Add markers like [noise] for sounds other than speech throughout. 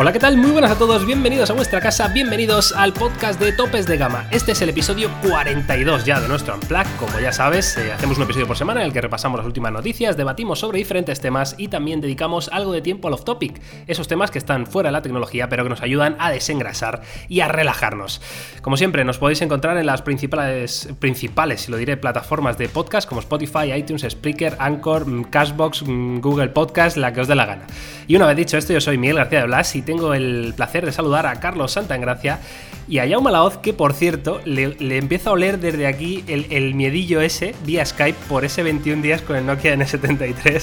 Hola, ¿qué tal? Muy buenas a todos, bienvenidos a vuestra casa, bienvenidos al podcast de Topes de Gama. Este es el episodio 42 ya de nuestro Unplug. Como ya sabes, eh, hacemos un episodio por semana en el que repasamos las últimas noticias, debatimos sobre diferentes temas y también dedicamos algo de tiempo al off-topic, esos temas que están fuera de la tecnología pero que nos ayudan a desengrasar y a relajarnos. Como siempre, nos podéis encontrar en las principales, principales, si lo diré, plataformas de podcast como Spotify, iTunes, Spreaker, Anchor, mm, Cashbox, mm, Google Podcast, la que os dé la gana. Y una vez dicho esto, yo soy Miguel García de Blas y tengo el placer de saludar a Carlos Santagracia y a Jaume Laoz, que por cierto le, le empieza a oler desde aquí el, el, miedillo ese vía Skype por ese 21 días con el Nokia N73.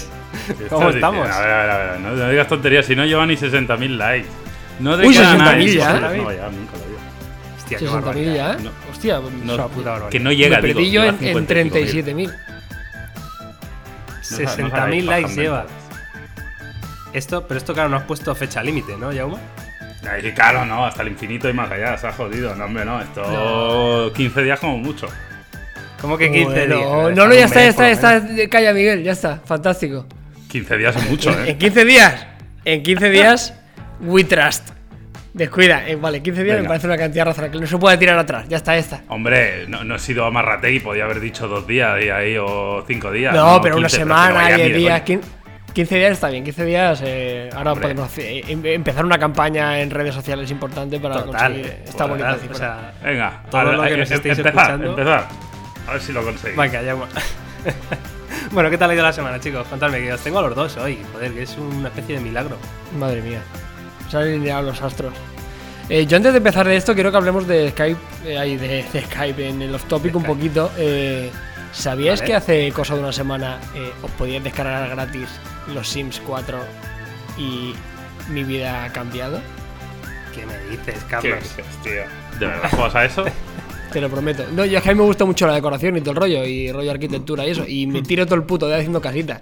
¿Cómo estamos? A ver, a ver, a ver, no, no digas tonterías, si no lleva ni 60.000 likes. No Uy, 60.000 ya. No, ya, nunca lo. Hostia, 60.000 ya. No. Hostia, No, que no llega, me digo, yo en, en 55.000. 37.000. 60.000 likes lleva. Esto, pero esto claro, no has puesto fecha límite, ¿no, Jaume? Ay, claro, no, hasta el infinito y más allá, se ha jodido. No, hombre, no, esto 15 días como mucho. ¿Cómo que 15 Bueno, días? No, no, ya está, ya está, ya está. Calla, Miguel, ya está. Fantástico. 15 días es mucho, En ¿eh? 15 días. En 15 días, we trust. Descuida. eh, vale, 15 días me parece una cantidad razonable. Que no se puede tirar atrás. Ya está, ya está. Hombre, no, no he sido amarrategui, podía haber dicho dos días y ahí o cinco días. No, pero una 15, que no semana, vaya 10 ni de días. coña. 15, 15 días está bien. 15 días. eh, ahora Hombre. podemos hacer- eh, em- empezar una campaña en redes sociales importante para Total, conseguir esta bonita o cifra. sea, Venga, Todo lo que nos estéis empezar, escuchando. empezar. A ver si lo conseguís. Venga, Jaume. [laughs] bueno, ¿qué tal ha ido la semana, chicos? Contadme que os tengo a los dos hoy. Joder, que es una especie de milagro. Madre mía. Se han alineado los astros. Eh, yo antes de empezar de esto quiero que hablemos de Skype, eh, ahí de, de Skype en el off topic un Skype. poquito. Eh, ¿Sabíais Vale. que hace cosa de una semana eh, os podíais descargar gratis los Sims 4 y mi vida ha cambiado? ¿Qué me dices, ¿Qué Carlos? dices, tío? ¿De verdad juegas a eso? [laughs] Te lo prometo. No, yo es que a mí me gusta mucho la decoración y todo el rollo, y rollo arquitectura y eso, y me tiro todo el puto día haciendo casitas.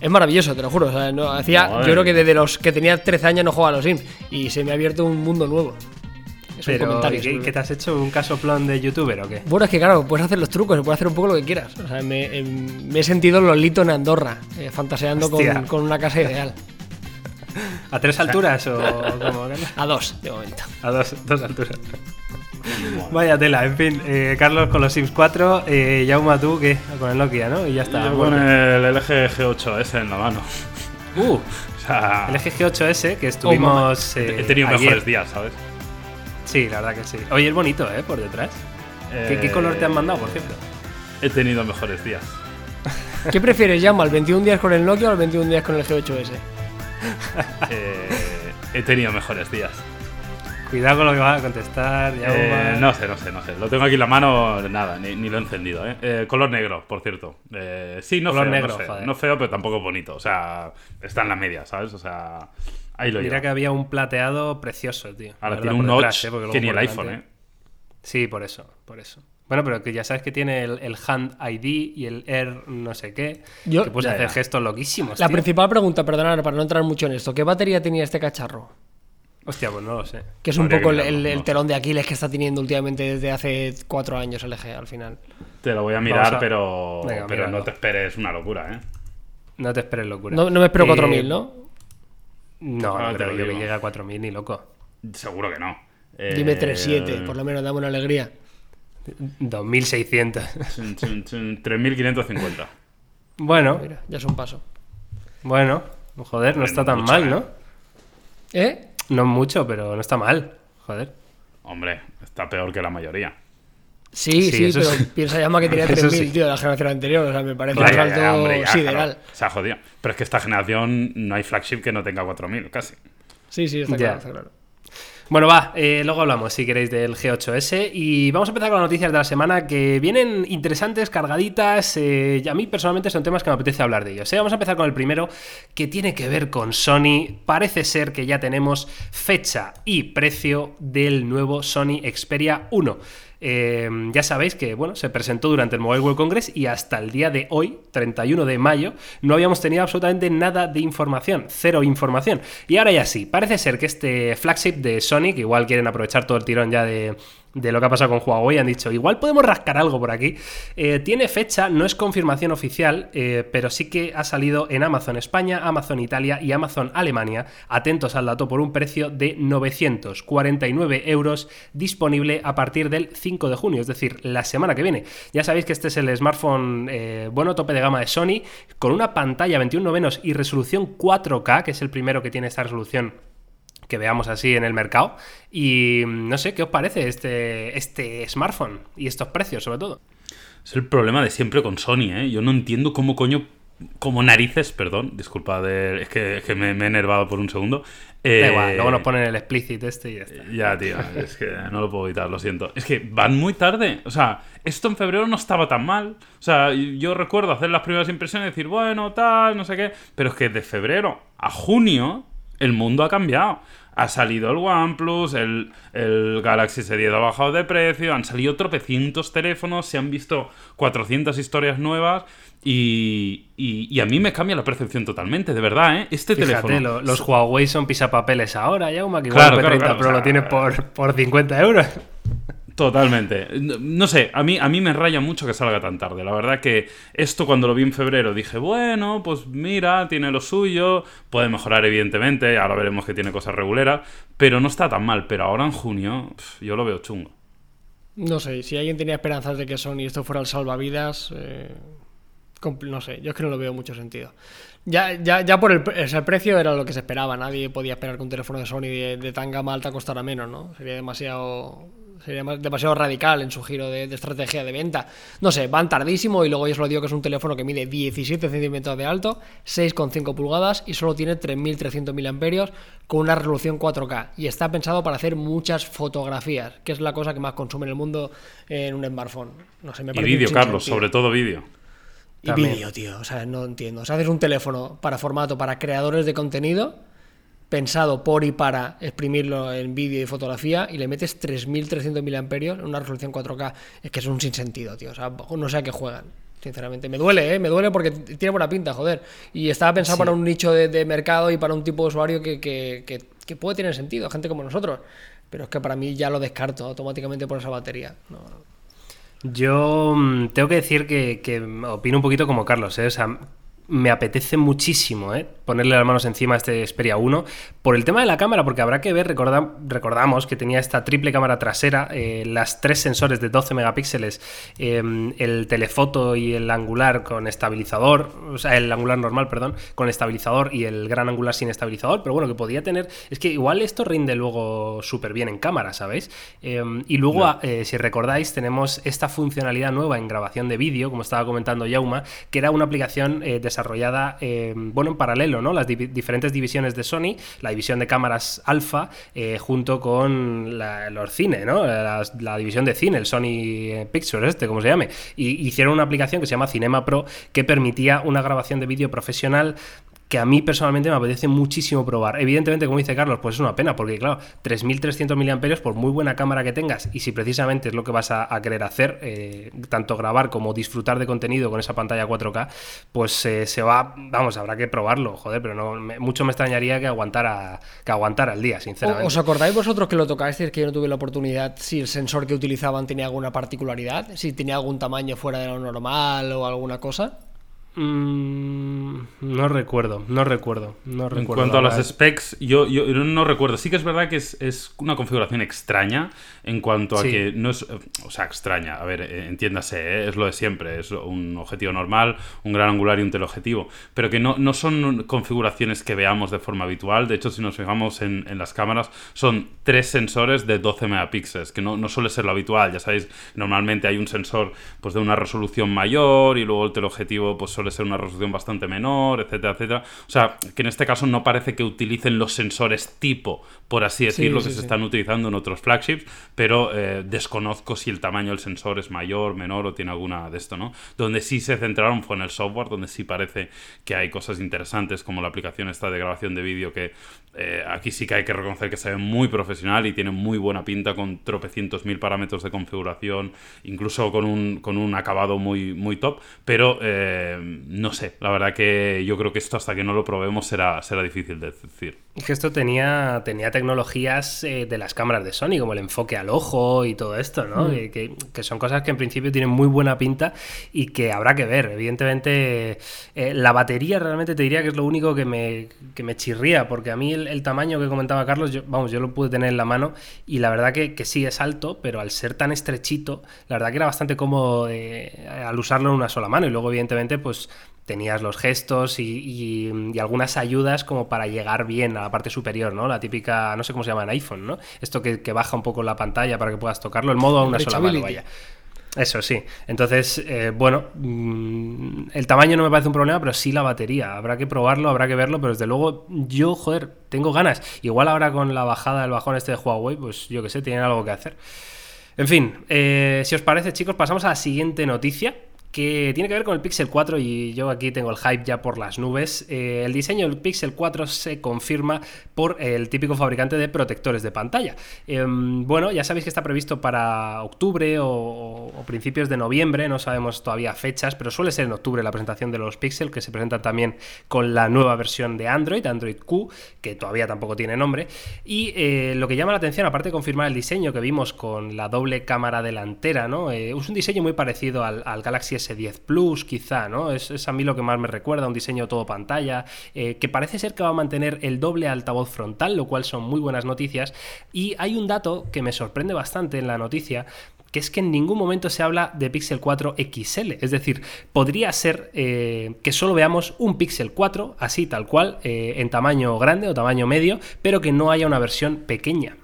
Es maravilloso, te lo juro. O sea, no, hacía, Madre yo creo que desde los que tenía 13 años no jugaba a los Sims, y se me ha abierto un mundo nuevo. Es un Pero, comentario. ¿qué, te has hecho? ¿Un casoplón de youtuber o qué? Bueno, es que claro, puedes hacer los trucos, puedes hacer un poco lo que quieras. O sea, me, me he sentido Lolito en Andorra, eh, fantaseando con, con una casa ideal. ¿A tres alturas o [laughs] cómo? A dos, de momento. A dos, dos alturas. Vaya tela, en fin. eh, Carlos con los Sims 4, eh, Jauma tú, ¿qué? Con el Nokia, ¿no? Y ya está. Yo bueno. con el LG G8S en la mano. Uh, O sea, el LG G8S que estuvimos. he, eh, he tenido ayer. mejores días, ¿sabes? Sí, la verdad que sí. Oye, es bonito, ¿eh? Por detrás. ¿Qué, qué Eh, color te han mandado, por cierto? He tenido mejores días. ¿Qué prefieres, Llama, el 21 días con el Nokia o el 21 días con el G8S? [laughs] Eh, he tenido mejores días. Cuidado con lo que vas a contestar, Jauma. Eh, no sé, no sé, no sé. Lo tengo aquí en la mano, nada, ni, ni lo he encendido, ¿eh? Eh, color negro, por cierto. Eh, sí, no Color feo, negro, no, no feo, pero tampoco bonito. O sea, está en la media, ¿sabes? O sea, ahí lo Mira que había un plateado precioso, tío. Ahora La tiene un notch detrás, ¿eh? Que ni el iPhone, delante- ¿eh? Sí, por eso, por eso. Bueno, pero que ya sabes que tiene el, el Hand ID y el Air no sé qué. Yo- que puedes Ya, hacer ya. gestos loquísimos. La tío. principal pregunta, perdonad para no entrar mucho en esto, ¿qué batería tenía este cacharro? Hostia, pues no lo sé. Que es un Habría poco el, mirarlo, el- el no. telón de Aquiles que está teniendo últimamente desde hace cuatro años el eje al final. Te lo voy a mirar, a- pero, Venga, pero míralo. no te esperes una locura, ¿eh? No te esperes locura. No, no me espero Eh, 4000, ¿no? No, Ah, no te creo lo yo que llegue a 4000 ni loco. Seguro que no. Eh, Dime 3.7, por lo menos dame una alegría. 2600. chun, chun, chun, 3.550. bueno, Mira, ya es un paso. bueno. Joder, no está no tan mucho, mal, ¿eh? ¿no? ¿Eh? No mucho, pero no está mal. Joder. Hombre, está peor que la mayoría. Sí, Sí, pero piensa ya más que tenía [laughs] Eso 3.000, sí. tío, de la generación anterior. O sea, me parece un salto hombre, ya, sideral. claro, se ha jodido. Pero es que esta generación no hay flagship que no tenga 4.000, casi. Sí, sí, está Ya. claro, está claro. Bueno, va, eh, luego hablamos, si queréis, del G8S. Y vamos a empezar con las noticias de la semana que vienen interesantes, cargaditas. eh, y a mí personalmente son temas que me apetece hablar de ellos. ¿eh? Vamos a empezar con el primero, que tiene que ver con Sony. Parece ser que ya tenemos fecha y precio del nuevo Sony Xperia 1. Eh, ya sabéis que bueno, se presentó durante el Mobile World Congress y hasta el día de hoy, 31 de mayo, no habíamos tenido absolutamente nada de información, cero información. Y ahora ya sí, parece ser que este flagship de Sony, que igual quieren aprovechar todo el tirón ya de, de lo que ha pasado con Huawei. Han dicho, igual podemos rascar algo por aquí. Eh, tiene fecha, no es confirmación oficial, eh, pero sí que ha salido en Amazon España, Amazon Italia y Amazon Alemania. Atentos al dato por un precio de 949 euros disponible a partir del 5 de junio, es decir, la semana que viene. Ya sabéis que este es el smartphone eh, bueno tope de gama de Sony con una pantalla 21 novenos y resolución 4K, que es el primero que tiene esta resolución que veamos así en el mercado. Y no sé, ¿qué os parece este, este smartphone y estos precios sobre todo? Es el problema de siempre con Sony, ¿eh? Yo no entiendo cómo coño como narices, perdón, disculpa, es, que, me, he enervado por un segundo. da igual, eh, luego nos ponen el explicit este y ya está. Ya, tío, es que no lo puedo evitar, lo siento. Es que van muy tarde, o sea, esto en febrero no estaba tan mal. O sea, yo recuerdo hacer las primeras impresiones y decir, bueno, tal, no sé qué, pero es que de febrero a junio el mundo ha cambiado ha salido el OnePlus, el, el Galaxy S10 ha bajado de precio, han salido tropecientos teléfonos, se han visto 400 historias nuevas y, y, a mí me cambia la percepción totalmente, de verdad, ¿eh? Este teléfono... los Huawei son pisapapeles ahora, ya, que igual claro, P30 Pro lo tienes por, por 50 euros. Totalmente. No, sé, a mí, a mí me raya mucho que salga tan tarde. La verdad que esto cuando lo vi en febrero dije, bueno, pues mira, tiene lo suyo, puede mejorar evidentemente, ahora veremos que tiene cosas reguleras, pero no está tan mal. Pero ahora en junio yo lo veo chungo. No sé, si alguien tenía esperanzas de que Sony esto fuera el salvavidas, eh, no sé, yo es que no lo veo mucho sentido. Ya, ya, ya por el, el, precio era lo que se esperaba, nadie podía esperar que un teléfono de Sony de, de tan gama alta costara menos, ¿no? Sería demasiado Sería demasiado radical en su giro de, estrategia de venta. No sé, van tardísimo y luego yo os lo digo que es un teléfono que mide 17 centímetros de alto, 6,5 pulgadas y solo tiene 3.300 mAh con una resolución 4K. Y está pensado para hacer muchas fotografías, que es la cosa que más consume en el mundo en un smartphone. No sé, me y vídeo, Carlos, sobre todo vídeo. Y vídeo, tío. O sea, no entiendo. O sea, haces un teléfono para formato para creadores de contenido pensado por y para exprimirlo en vídeo y fotografía y le metes 3.300 mAh en una resolución 4K. Es que es un sinsentido, tío. O sea, no sé a qué juegan. Sinceramente, me duele, ¿eh? Me duele porque tiene buena pinta, joder. Y estaba pensado para un nicho de, mercado y para un tipo de usuario que, que, puede tener sentido, gente como nosotros. Pero es que para mí ya lo descarto automáticamente por esa batería. Yo mm, tengo que decir que, que, opino un poquito como Carlos, ¿eh? O sea, me apetece muchísimo ¿eh? ponerle las manos encima a este Xperia 1 por el tema de la cámara, porque habrá que ver, recordamos que tenía esta triple cámara trasera, eh, las tres sensores de 12 megapíxeles, em, el telefoto y el angular con estabilizador, o sea, el angular normal, perdón, con estabilizador y el gran angular sin estabilizador, pero bueno, que podía tener, es que igual esto rinde luego súper bien en cámara, ¿sabéis? Em, y luego, eh, si recordáis, tenemos esta funcionalidad nueva en grabación de vídeo, como estaba comentando Yauma, que era una aplicación de desarrollada, eh, bueno, en paralelo, ¿no? Las diferentes divisiones de Sony, la división de cámaras alfa, eh, junto con los cine, ¿no? La, división de cine, el Sony Pictures, este, como se llame. Y hicieron una aplicación que se llama Cinema Pro que permitía una grabación de vídeo profesional que a mí personalmente me apetece muchísimo probar. Evidentemente, como dice Carlos, pues es una pena, porque claro, 3.300 mAh por muy buena cámara que tengas, y si precisamente es lo que vas a, querer hacer, eh, tanto grabar como disfrutar de contenido con esa pantalla 4K, pues eh, se va, vamos, habrá que probarlo, joder, pero no, mucho me extrañaría que aguantara, que aguantara el día, sinceramente. ¿Os acordáis vosotros que lo tocáis, que yo no tuve la oportunidad, si el sensor que utilizaban tenía alguna particularidad, si tenía algún tamaño fuera de lo normal o alguna cosa? Mm, no recuerdo, no recuerdo, no recuerdo. En cuanto a las specs, yo, yo, no recuerdo. Sí que es verdad que es, es una configuración extraña en cuanto a que no es. O sea, extraña. A ver, eh, entiéndase, ¿eh? es lo de siempre. Es un objetivo normal, un gran angular y un teleobjetivo. Pero que no, no son configuraciones que veamos de forma habitual. De hecho, si nos fijamos en, en las cámaras, son tres sensores de 12 megapíxeles, que no, no suele ser lo habitual. Ya sabéis, normalmente hay un sensor pues, de una resolución mayor y luego el teleobjetivo pues, suele ser una resolución bastante menor, etcétera, etcétera. O sea, que en este caso no parece que utilicen los sensores tipo, por así decirlo, que se están utilizando en otros flagships, pero eh, desconozco si el tamaño del sensor es mayor, menor o tiene alguna de esto, ¿no? Donde sí se centraron fue en el software, donde sí parece que hay cosas interesantes, como la aplicación esta de grabación de vídeo, que eh, aquí sí que hay que reconocer que se ve muy profesional y tiene muy buena pinta con tropecientos mil parámetros de configuración, incluso con un, con un acabado muy, muy top, pero... Eh, no sé, la verdad que yo creo que esto hasta que no lo probemos será, será difícil de decir. Es que esto tenía, tenía tecnologías eh, de las cámaras de Sony, como el enfoque al ojo y todo esto, ¿no? Mm. Que, son cosas que en principio tienen muy buena pinta y que habrá que ver. Evidentemente, eh, la batería realmente te diría que es lo único que me, que me chirría, porque a mí el, tamaño que comentaba Carlos, yo, vamos, yo lo pude tener en la mano y la verdad que, que sí es alto, pero al ser tan estrechito, la verdad que era bastante cómodo eh, al usarlo en una sola mano y luego evidentemente pues tenías los gestos y, algunas ayudas como para llegar bien a la parte superior, ¿no? La típica, no sé cómo se llama en iPhone, ¿no? Esto que, baja un poco la pantalla para que puedas tocarlo, el modo a una sola mano, vaya. Eso sí. Entonces, eh, bueno, mm, el tamaño no me parece un problema, pero sí la batería. Habrá que probarlo, habrá que verlo, pero desde luego yo, joder, tengo ganas. Igual ahora con la bajada del bajón este de Huawei, pues yo que sé, tienen algo que hacer. En fin, eh, si os parece, chicos, pasamos a la siguiente noticia que tiene que ver con el Pixel 4 y yo aquí tengo el hype ya por las nubes. Eh, el diseño del Pixel 4 se confirma por el típico fabricante de protectores de pantalla. Em, bueno, ya sabéis que está previsto para octubre o, principios de noviembre, no sabemos todavía fechas, pero suele ser en octubre la presentación de los Pixel, que se presentan también con la nueva versión de Android, Android Q, que todavía tampoco tiene nombre. Y eh, lo que llama la atención, aparte de confirmar el diseño que vimos con la doble cámara delantera, ¿no? Eh, es un diseño muy parecido al, al Galaxy S10 Plus, quizá, ¿no? Es, a mí lo que más me recuerda, un diseño todo pantalla, eh, que parece ser que va a mantener el doble altavoz frontal, lo cual son muy buenas noticias. Y hay un dato que me sorprende bastante en la noticia, que es que en ningún momento se habla de Pixel 4 XL. Es decir, podría ser eh, que solo veamos un Pixel 4, así tal cual, eh, en tamaño grande o tamaño medio, pero que no haya una versión pequeña.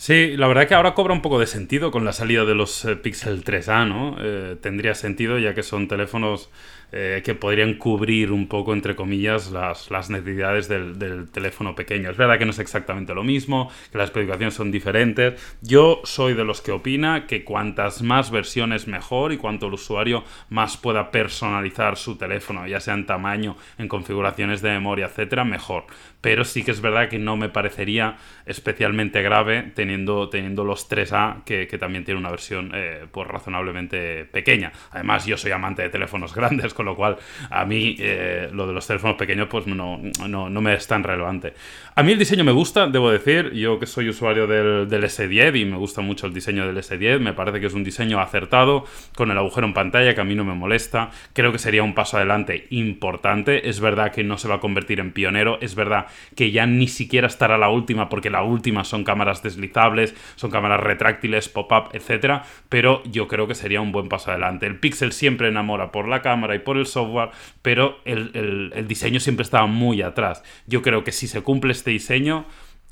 Sí, la verdad que ahora cobra un poco de sentido con la salida de los eh, Pixel 3A, ¿no? Eh, tendría sentido ya que son teléfonos eh, que podrían cubrir un poco, entre comillas, las, las necesidades del, teléfono pequeño. Es verdad que no es exactamente lo mismo, que las especificaciones son diferentes. Yo soy de los que opina que cuantas más versiones mejor y cuanto el usuario más pueda personalizar su teléfono, ya sea en tamaño, en configuraciones de memoria, etcétera, mejor. Pero sí que es verdad que no me parecería especialmente grave teniendo, teniendo los 3A, que, también tiene una versión eh, pues razonablemente pequeña. Además, yo soy amante de teléfonos [laughs] grandes, con lo cual a mí eh, lo de los teléfonos pequeños pues no, no, no, me es tan relevante. A mí el diseño me gusta, debo decir, yo que soy usuario del, del S10 y me gusta mucho el diseño del S10, me parece que es un diseño acertado, con el agujero en pantalla que a mí no me molesta, creo que sería un paso adelante importante, es verdad que no se va a convertir en pionero, es verdad que ya ni siquiera estará la última porque la última son cámaras deslizables, son cámaras retráctiles, pop-up, etcétera, pero yo creo que sería un buen paso adelante. El Pixel siempre enamora por la cámara y por el software, pero el, diseño siempre estaba muy atrás. Yo creo que si se cumple este diseño,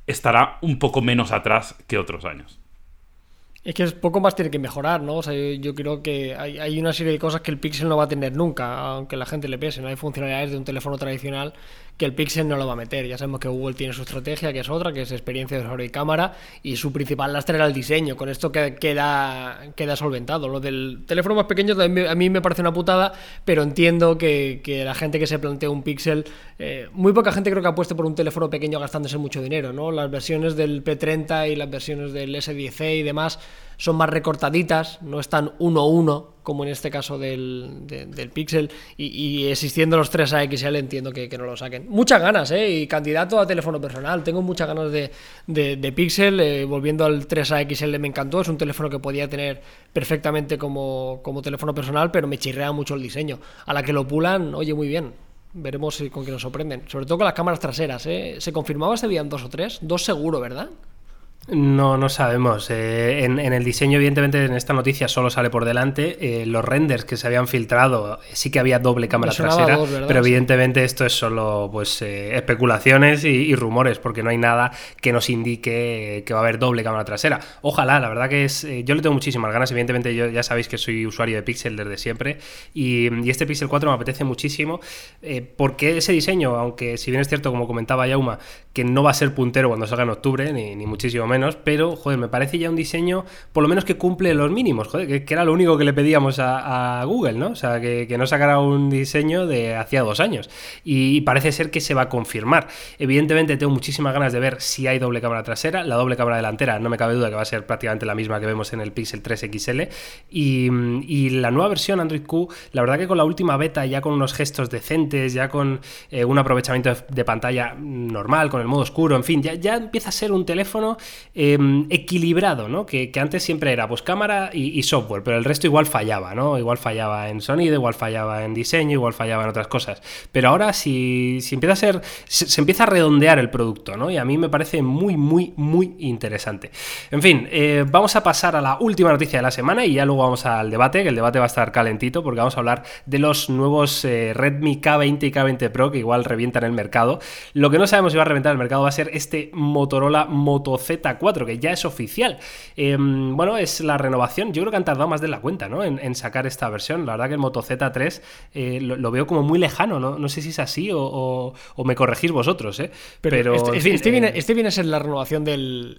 estará un poco menos atrás que otros años. Es que poco más tiene que mejorar, ¿no? O sea, yo, creo que hay, hay, una serie de cosas que el Pixel no va a tener nunca, aunque la gente le pese. No hay funcionalidades de un teléfono tradicional que el Pixel no lo va a meter. Ya sabemos que Google tiene su estrategia, que es otra, que es experiencia de usuario y cámara, y su principal lastre era el diseño. Con esto queda, queda solventado. Lo del teléfono más pequeño a mí me parece una putada, pero entiendo que, la gente que se plantea un Pixel, eh, muy poca gente creo que apueste por un teléfono pequeño gastándose mucho dinero, ¿no? Las versiones del P30 y las versiones del S10e y demás son más recortaditas, no están uno a uno, como en este caso del, del Pixel, y, existiendo los 3A XL entiendo que, no lo saquen. Muchas ganas, ¿eh? Y candidato a teléfono personal, tengo muchas ganas de, de, Pixel, eh, volviendo al 3A XL me encantó, es un teléfono que podía tener perfectamente como, como teléfono personal, pero me chirrea mucho el diseño. A la que lo pulan, oye, muy bien. Veremos con qué nos sorprenden. Sobre todo con las cámaras traseras, ¿eh? ¿Se confirmaba si habían dos o tres? Dos seguro, ¿verdad? No, no sabemos. Eh, en, el diseño, evidentemente, en esta noticia solo sale por delante. Eh, los renders que se habían filtrado, sí que había doble cámara trasera, pero evidentemente esto es solo pues eh, especulaciones y, rumores, porque no hay nada que nos indique que va a haber doble cámara trasera. Ojalá, la verdad que es. yo le tengo muchísimas ganas. Evidentemente, yo ya sabéis que soy usuario de Pixel desde siempre. Y, este Pixel 4 me apetece muchísimo. porque ese diseño, aunque si bien es cierto, como comentaba Yauma, que no va a ser puntero cuando salga en octubre, ni, ni muchísimo menos pero, joder, me parece ya un diseño, por lo menos que cumple los mínimos, joder, que, era lo único que le pedíamos a, Google, ¿no? O sea, que, no sacara un diseño de hacía dos años. Y parece ser que se va a confirmar. Evidentemente tengo muchísimas ganas de ver si hay doble cámara trasera, la doble cámara delantera no me cabe duda que va a ser prácticamente la misma que vemos en el Pixel 3 XL. Y, la nueva versión Android Q, la verdad que con la última beta, ya con unos gestos decentes, ya con eh, un aprovechamiento de, pantalla normal, con el modo oscuro, en fin, ya, ya empieza a ser un teléfono em, equilibrado, ¿no? Que, antes siempre era pues cámara y, software, pero el resto igual fallaba, ¿no? Igual fallaba en sonido, igual fallaba en diseño, igual fallaba en otras cosas. Pero ahora si, empieza a ser, se, empieza a redondear el producto, ¿no? Y a mí me parece muy, muy, muy interesante. En fin, eh, vamos a pasar a la última noticia de la semana y ya luego vamos al debate, que el debate va a estar calentito porque vamos a hablar de los nuevos eh, Redmi K20 y K20 Pro que igual revientan el mercado. Lo que no sabemos si va a reventar el mercado va a ser este Motorola Moto Z4, que ya es oficial. Em, bueno, es la renovación. Yo creo que han tardado más de la cuenta, ¿no? En, sacar esta versión. La verdad que el Moto Z3 eh, lo, veo como muy lejano, ¿no? No sé si es así o, me corregís vosotros, ¿eh? Pero, este, este, viene, este viene a ser la renovación del...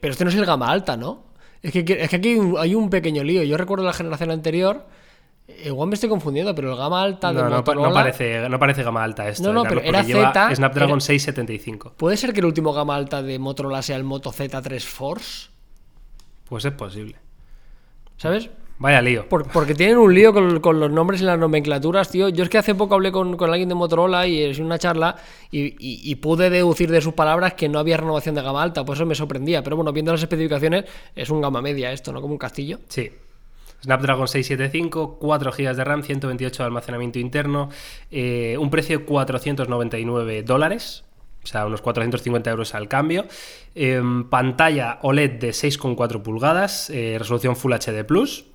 pero este no es el gama alta, ¿no? Es que, es que aquí hay un, pequeño lío. Yo recuerdo la generación anterior. Igual me estoy confundiendo, pero el gama alta de no, Motorola... no, parece, no parece gama alta esto. No, no, pero era Z. Snapdragon 675. ¿Puede ser que el último gama alta de Motorola sea el Moto Z3 Force? Pues es posible. ¿Sabes? Vaya lío. porque tienen un lío con, los nombres y las nomenclaturas, tío. Yo es que hace poco hablé con, alguien de Motorola y es una charla y, pude deducir de sus palabras que no había renovación de gama alta, por eso me sorprendía. Pero bueno, viendo las especificaciones, es un gama media esto, ¿no? Como un castillo. Sí. Snapdragon 675, 4 GB de RAM, 128 de almacenamiento interno, eh, un precio de 499 dólares, o sea, unos 450 euros al cambio. Em, pantalla OLED de 6,4 pulgadas, eh, resolución Full HD Plus.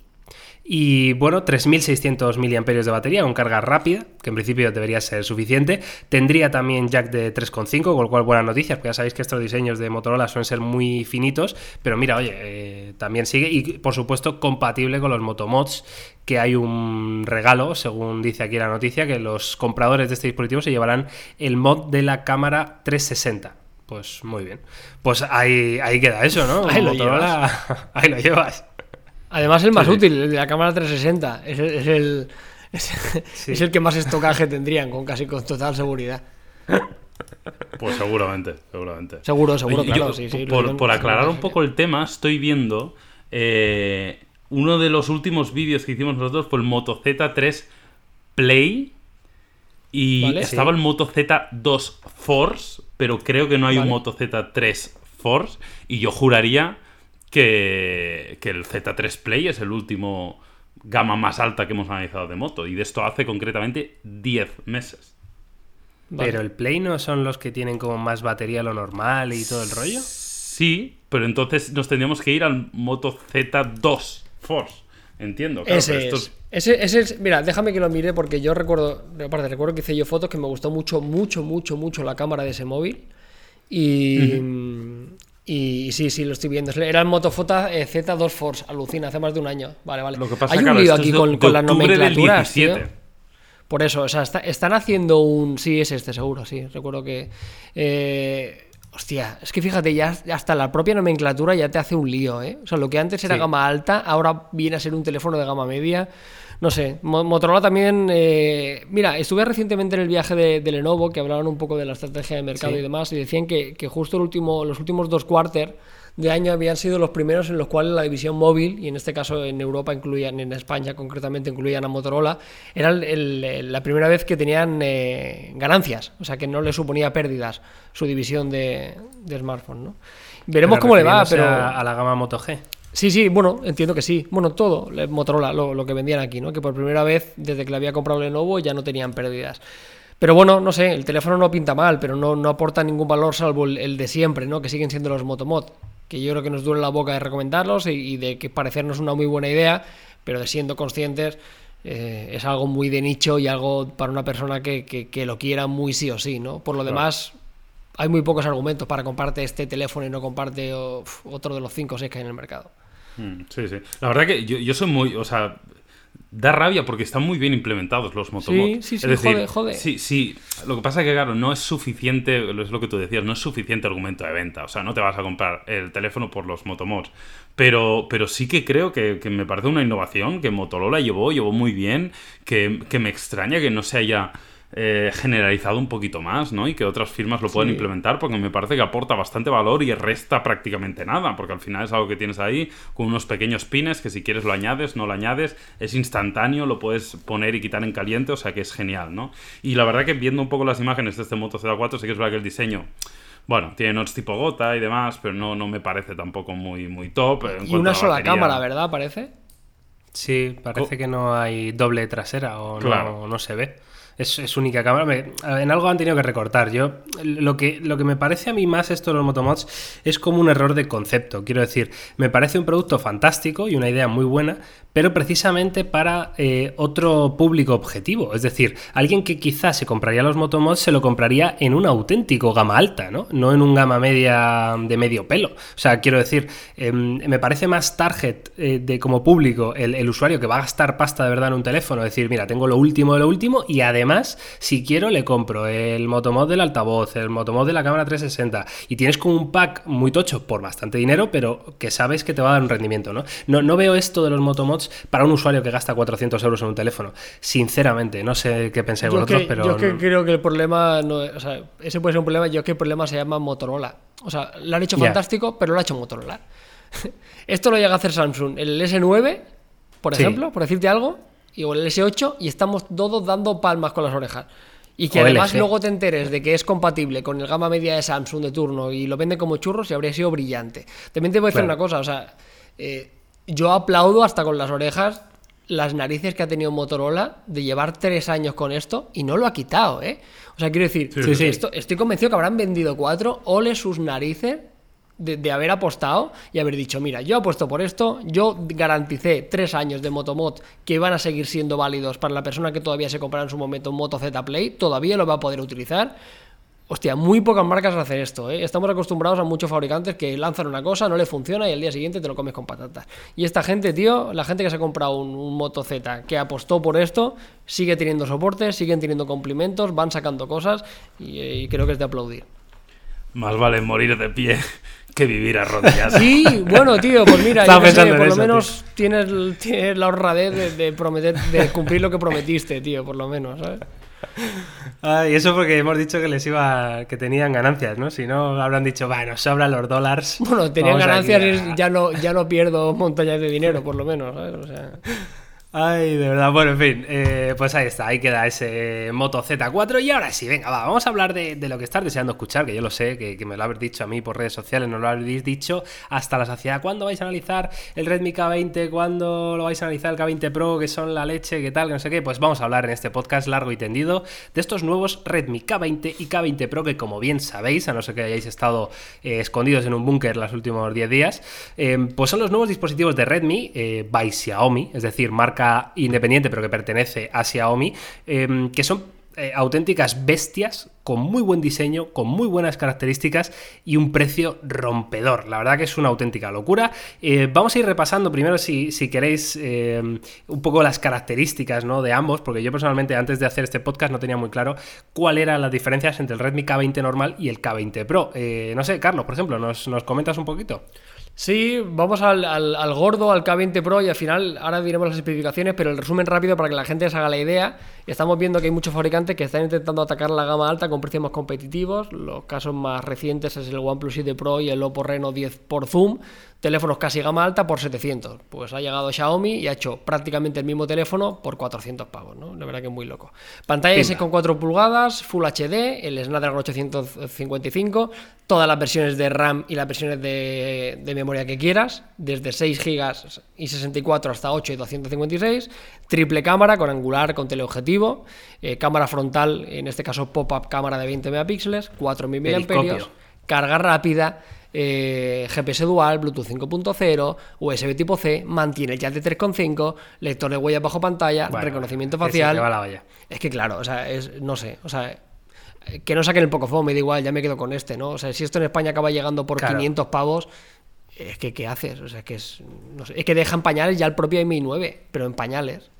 Y bueno, 3600 mAh de batería con carga rápida, que en principio debería ser suficiente. Tendría también jack de 3.5, con lo cual buenas noticias, porque ya sabéis que estos diseños de Motorola suelen ser muy finitos. Pero mira, oye, eh, también sigue y por supuesto compatible con los Motomods, que hay un regalo, según dice aquí la noticia, que los compradores de este dispositivo se llevarán el mod de la cámara 360. Pues muy bien. Pues ahí, ahí queda eso, ¿no? [laughs] Ahí Motorola, [laughs] ahí lo llevas. Además, el más útil, el de la cámara 360. Es el, [laughs] es el, que más estocaje tendrían, con casi con total seguridad. Pues seguramente, seguramente. Seguro, seguro, claro. por, aclarar un poco el tema, estoy viendo. Eh, uno de los últimos vídeos que hicimos nosotros fue el Moto Z3 Play. Y estaba el Moto Z2 Force, pero creo que no hay un Moto Z3 Force. Y yo juraría que, el Z3 Play es el último gama más alta que hemos analizado de moto. Y de esto hace concretamente 10 meses. Pero el Play no son los que tienen como más batería lo normal y todo el rollo. Sí, pero entonces nos tendríamos que ir al Moto Z2 Force. Entiendo. ese, es. ese, Mira, déjame que lo mire porque yo recuerdo. Aparte, recuerdo que hice yo fotos que me gustó mucho, mucho, mucho, mucho la cámara de ese móvil. Y, y sí, sí, lo estoy viendo. Era el Motofoto eh, Z2 Force, alucina, hace más de un año. Vale, vale. Lo que pasa, Hay un lío aquí con, con las nomenclaturas, tío. Por eso, o sea, están haciendo un. Sí, es este, seguro, sí. Recuerdo que. Eh... Hostia, es que fíjate, ya hasta la propia nomenclatura ya te hace un lío, ¿eh? O sea, lo que antes era gama alta, ahora viene a ser un teléfono de gama media. No sé, Motorola también. Eh, mira, estuve recientemente en el viaje de, Lenovo, que hablaban un poco de la estrategia de mercado y demás, y decían que, que justo el último, los últimos dos cuartos de año habían sido los primeros en los cuales la división móvil, y en este caso en Europa incluían, en España concretamente incluían a Motorola, era la primera vez que tenían eh, ganancias, o sea que no le suponía pérdidas su división de, de smartphone. ¿no? Veremos cómo le va, pero... A la gama Moto G. Sí, sí, bueno, entiendo que sí. Bueno, todo, Motorola, lo, que vendían aquí, ¿no? Que por primera vez, desde que le había comprado Lenovo, ya no tenían pérdidas. Pero bueno, no sé, el teléfono no pinta mal, pero no, no aporta ningún valor salvo el, de siempre, ¿no? Que siguen siendo los Motomod. Que yo creo que nos duele la boca de recomendarlos y, de que parecernos una muy buena idea, pero de siendo conscientes, eh, es algo muy de nicho y algo para una persona que, lo quiera muy sí o sí, ¿no? Por lo demás, hay muy pocos argumentos para comparte este teléfono y no comparte otro de los 5 o 6 que hay en el mercado. Mm, sí, sí. La verdad que yo, soy muy. O sea, da rabia porque están muy bien implementados los motomods. Sí, sí, sí, es decir, jode, jode. Sí, sí. Lo que pasa es que, claro, no es suficiente, es lo que tú decías, no es suficiente argumento de venta. O sea, no te vas a comprar el teléfono por los motomods. Pero, pero sí que creo que, que me parece una innovación que Motorola llevó, llevó muy bien, que, que me extraña que no se haya eh, generalizado un poquito más, ¿no? Y que otras firmas lo puedan Sí. implementar, porque me parece que aporta bastante valor y resta prácticamente nada, porque al final es algo que tienes ahí con unos pequeños pines que si quieres lo añades, no lo añades, es instantáneo, lo puedes poner y quitar en caliente, o sea que es genial, ¿no? Y la verdad que viendo un poco las imágenes de este Moto Z4, sí que es verdad que el diseño... Bueno, tiene notes tipo gota y demás, pero no, no me parece tampoco muy, muy top. en Y una la sola batería. cámara, ¿verdad? Parece. Sí, parece Oh. que no hay doble trasera o Claro. no, no se ve. Es, es única cámara. En algo han tenido que recortar. Yo lo que, lo que me parece a mí más esto de los motomods es como un error de concepto. Quiero decir, me parece un producto fantástico y una idea muy buena, pero precisamente para eh, otro público objetivo. Es decir, alguien que quizás se compraría los motomods se lo compraría en un auténtico gama alta, ¿no? No en un gama media de medio pelo. O sea, quiero decir, em, me parece más target eh, de como público el, el usuario que va a gastar pasta de verdad en un teléfono. Decir, mira, tengo lo último de lo último y además, si quiero, le compro el motomod del altavoz, el motomod de la cámara 360 y tienes como un pack muy tocho por bastante dinero, pero que sabes que te va a dar un rendimiento, ¿no? No, no veo esto de los motomods para un usuario que gasta 400 euros en un teléfono. Sinceramente, no sé qué pensáis Yo, vosotros, que, pero... yo que no- creo que el problema no o sea, ese puede ser un problema, yo que el problema se llama Motorola. O sea, lo han hecho fantástico, pero lo ha hecho Motorola. [laughs] Esto lo llega a hacer Samsung, el S9, por Sí. ejemplo, por decirte algo, y o el S8 y estamos todos dando palmas con las orejas. Y que O además LG. luego te enteres de que es compatible con el gama media de Samsung de turno y lo venden como churros y habría sido brillante. También te voy a decir Claro. una cosa, o sea, eh, yo aplaudo hasta con las orejas las narices que ha tenido Motorola de llevar tres años con esto y no lo ha quitado, ¿eh? O sea, quiero decir, Sí, sí. esto- estoy convencido que habrán vendido cuatro, ole sus narices de, de haber apostado y haber dicho, mira, yo apuesto por esto, yo garanticé tres años de Motomod que van a seguir siendo válidos para la persona que todavía se comprara en su momento un Moto Z Play, todavía lo va a poder utilizar. Hostia, muy pocas marcas hacen esto, ¿eh? Estamos acostumbrados a muchos fabricantes que lanzan una cosa, no le funciona y al día siguiente te lo comes con patatas. Y esta gente, tío, la gente que se ha comprado un, un Moto Z, que apostó por esto, sigue teniendo soporte, siguen teniendo cumplimientos, van sacando cosas y, y creo que es de aplaudir. Más vale morir de pie que vivir arrodillado. Sí, bueno, tío, pues mira, yo sé, por lo eso, menos tienes, tienes la honradez de, de prometer, de cumplir lo que prometiste, tío, por lo menos, ¿sabes? Ah, y eso porque hemos dicho que les iba que tenían ganancias, ¿no? Si no, habrán dicho, bueno, sobran los dólares. Bueno, tenían ganancias, a- y ya no, ya no pierdo montañas de dinero, por lo menos, ¿sabes? O sea, Ay, de verdad. Bueno, en fin, eh, pues ahí está, ahí queda ese Moto Z4. Y ahora sí, venga, va, vamos a hablar de, lo que estás deseando escuchar, que yo lo sé, que, me lo habéis dicho a mí por redes sociales, no lo habéis dicho hasta la saciedad. ¿Cuándo vais a analizar el Redmi K20? ¿Cuándo lo vais a analizar el K20 Pro? Que son la leche, qué tal, que no sé qué. Pues vamos a hablar en este podcast largo y tendido de estos nuevos Redmi K20 y K20 Pro, que como bien sabéis, a no ser que hayáis estado eh, escondidos en un búnker los últimos 10 días, eh, pues son los nuevos dispositivos de Redmi by Xiaomi, es decir, marca independiente pero que pertenece a Xiaomi, eh, que son eh, auténticas bestias con muy buen diseño, con muy buenas características y un precio rompedor. La verdad que es una auténtica locura. Eh, vamos a ir repasando primero, si, si queréis, eh, un poco las características ¿no? de ambos, porque yo personalmente antes de hacer este podcast no tenía muy claro cuáles eran las diferencias entre el Redmi K20 normal y el K20 Pro. Eh, no sé, Carlos, por ejemplo, ¿nos, nos comentas un poquito? Sí, vamos al, al- al gordo, al K20 Pro y al final ahora diremos las especificaciones, pero el resumen rápido para que la gente se haga la idea. Estamos viendo que hay muchos fabricantes que están intentando atacar la gama alta con precios más competitivos. Los casos más recientes es el OnePlus 7 Pro y el Oppo Reno 10 por Zoom. Teléfonos casi gama alta por 700. Pues ha llegado Xiaomi y ha hecho prácticamente el mismo teléfono por 400 pavos, ¿no? La verdad que es muy loco. Pantalla Pimba. S con 4 pulgadas, Full HD, el Snapdragon 855, todas las versiones de RAM y las versiones de, de memoria que quieras, desde 6 GB y 64 hasta 8 y 256, triple cámara con angular, con teleobjetivo, eh, cámara frontal, en este caso pop-up cámara de 20 megapíxeles, 4000 Periscopio. mAh, carga rápida, eh, GPS dual, Bluetooth 5.0, USB tipo C, mantiene el jack de 3.5, lector de huellas bajo pantalla, Bueno, reconocimiento facial. va la. Es que claro, o sea, es, no sé, o sea, que no saquen el Pocophone, me da igual, ya me quedo con este, ¿no? O sea, si esto en España acaba llegando por Claro. 500 pavos, es que ¿qué haces? O sea, que es, no sé, es que dejan pañales ya el propio Mi 9, pero en pañales.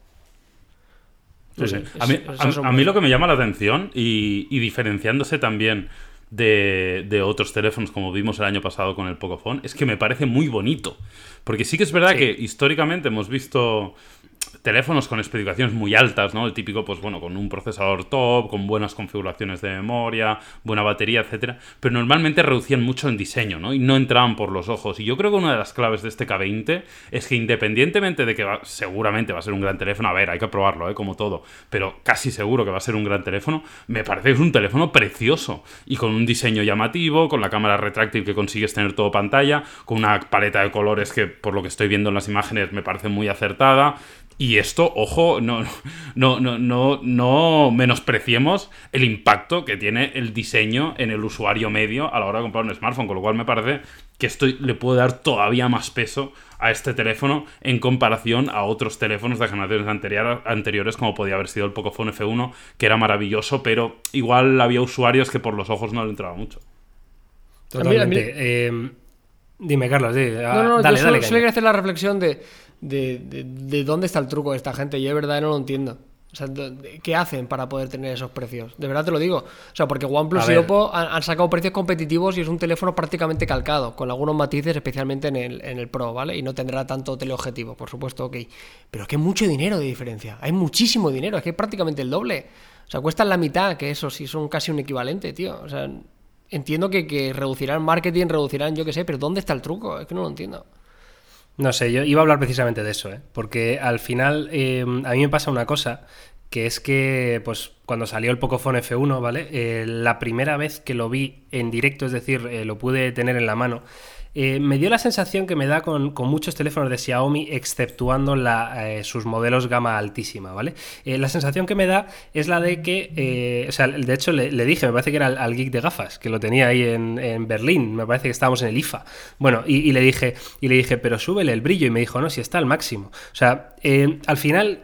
A, mí, lo que me llama la atención y, diferenciándose también de, otros teléfonos como vimos el año pasado con el Pocophone es que me parece muy bonito. Porque sí que es verdad que históricamente hemos visto teléfonos con especificaciones muy altas, ¿no? El típico, pues bueno, con un procesador top, con buenas configuraciones de memoria, buena batería, etcétera, pero normalmente reducían mucho en diseño, ¿no? Y no entraban por los ojos. Y yo creo que una de las claves de este K20 es que independientemente de que seguramente va a ser un gran teléfono, a ver, hay que probarlo, ¿eh? Como todo, pero casi seguro que va a ser un gran teléfono, me parece que es un teléfono precioso y con un diseño llamativo, con la cámara retráctil que consigues tener todo pantalla, con una paleta de colores que por lo que estoy viendo en las imágenes me parece muy acertada, y esto, ojo, no, no, no, no, no menospreciemos el impacto que tiene el diseño en el usuario medio a la hora de comprar un smartphone, con lo cual me parece que esto le puede dar todavía más peso a este teléfono en comparación a otros teléfonos de generaciones anteriores, como podía haber sido el Pocophone F1, que era maravilloso, pero igual había usuarios que por los ojos no le entraba mucho. Totalmente. Eh, dime, Carlos, dale, no, dale, yo solo, hacer la reflexión de de, dónde está el truco de esta gente. Yo de verdad no lo entiendo. O sea, ¿qué hacen para poder tener esos precios? De verdad te lo digo. O sea, porque OnePlus y Oppo han, sacado precios competitivos y es un teléfono prácticamente calcado, con algunos matices, especialmente en el, en el Pro, ¿vale? Y no tendrá tanto teleobjetivo, por supuesto, ok. Pero es que hay mucho dinero de diferencia. Hay muchísimo dinero, es que es prácticamente el doble. O sea, cuestan la mitad, que eso sí son casi un equivalente, tío. O sea, entiendo que, que reducirán marketing, reducirán yo qué sé, pero ¿dónde está el truco? Es que no lo entiendo. No sé, yo iba a hablar precisamente de eso, ¿eh? porque al final eh, a mí me pasa una cosa, que es que pues cuando salió el Pocophone F1, ¿vale? Eh, la primera vez que lo vi en directo, es decir, lo pude tener en la mano, eh, me dio la sensación que me da con, muchos teléfonos de Xiaomi, exceptuando eh, sus modelos gama altísima, ¿vale? Eh, la sensación que me da es la de que, o sea, de hecho le, dije, me parece que era al, geek de gafas, que lo tenía ahí en, Berlín, me parece que estábamos en el IFA. Bueno, y, le dije, y le dije, pero súbele el brillo, y me dijo, no, si está al máximo. O sea, al final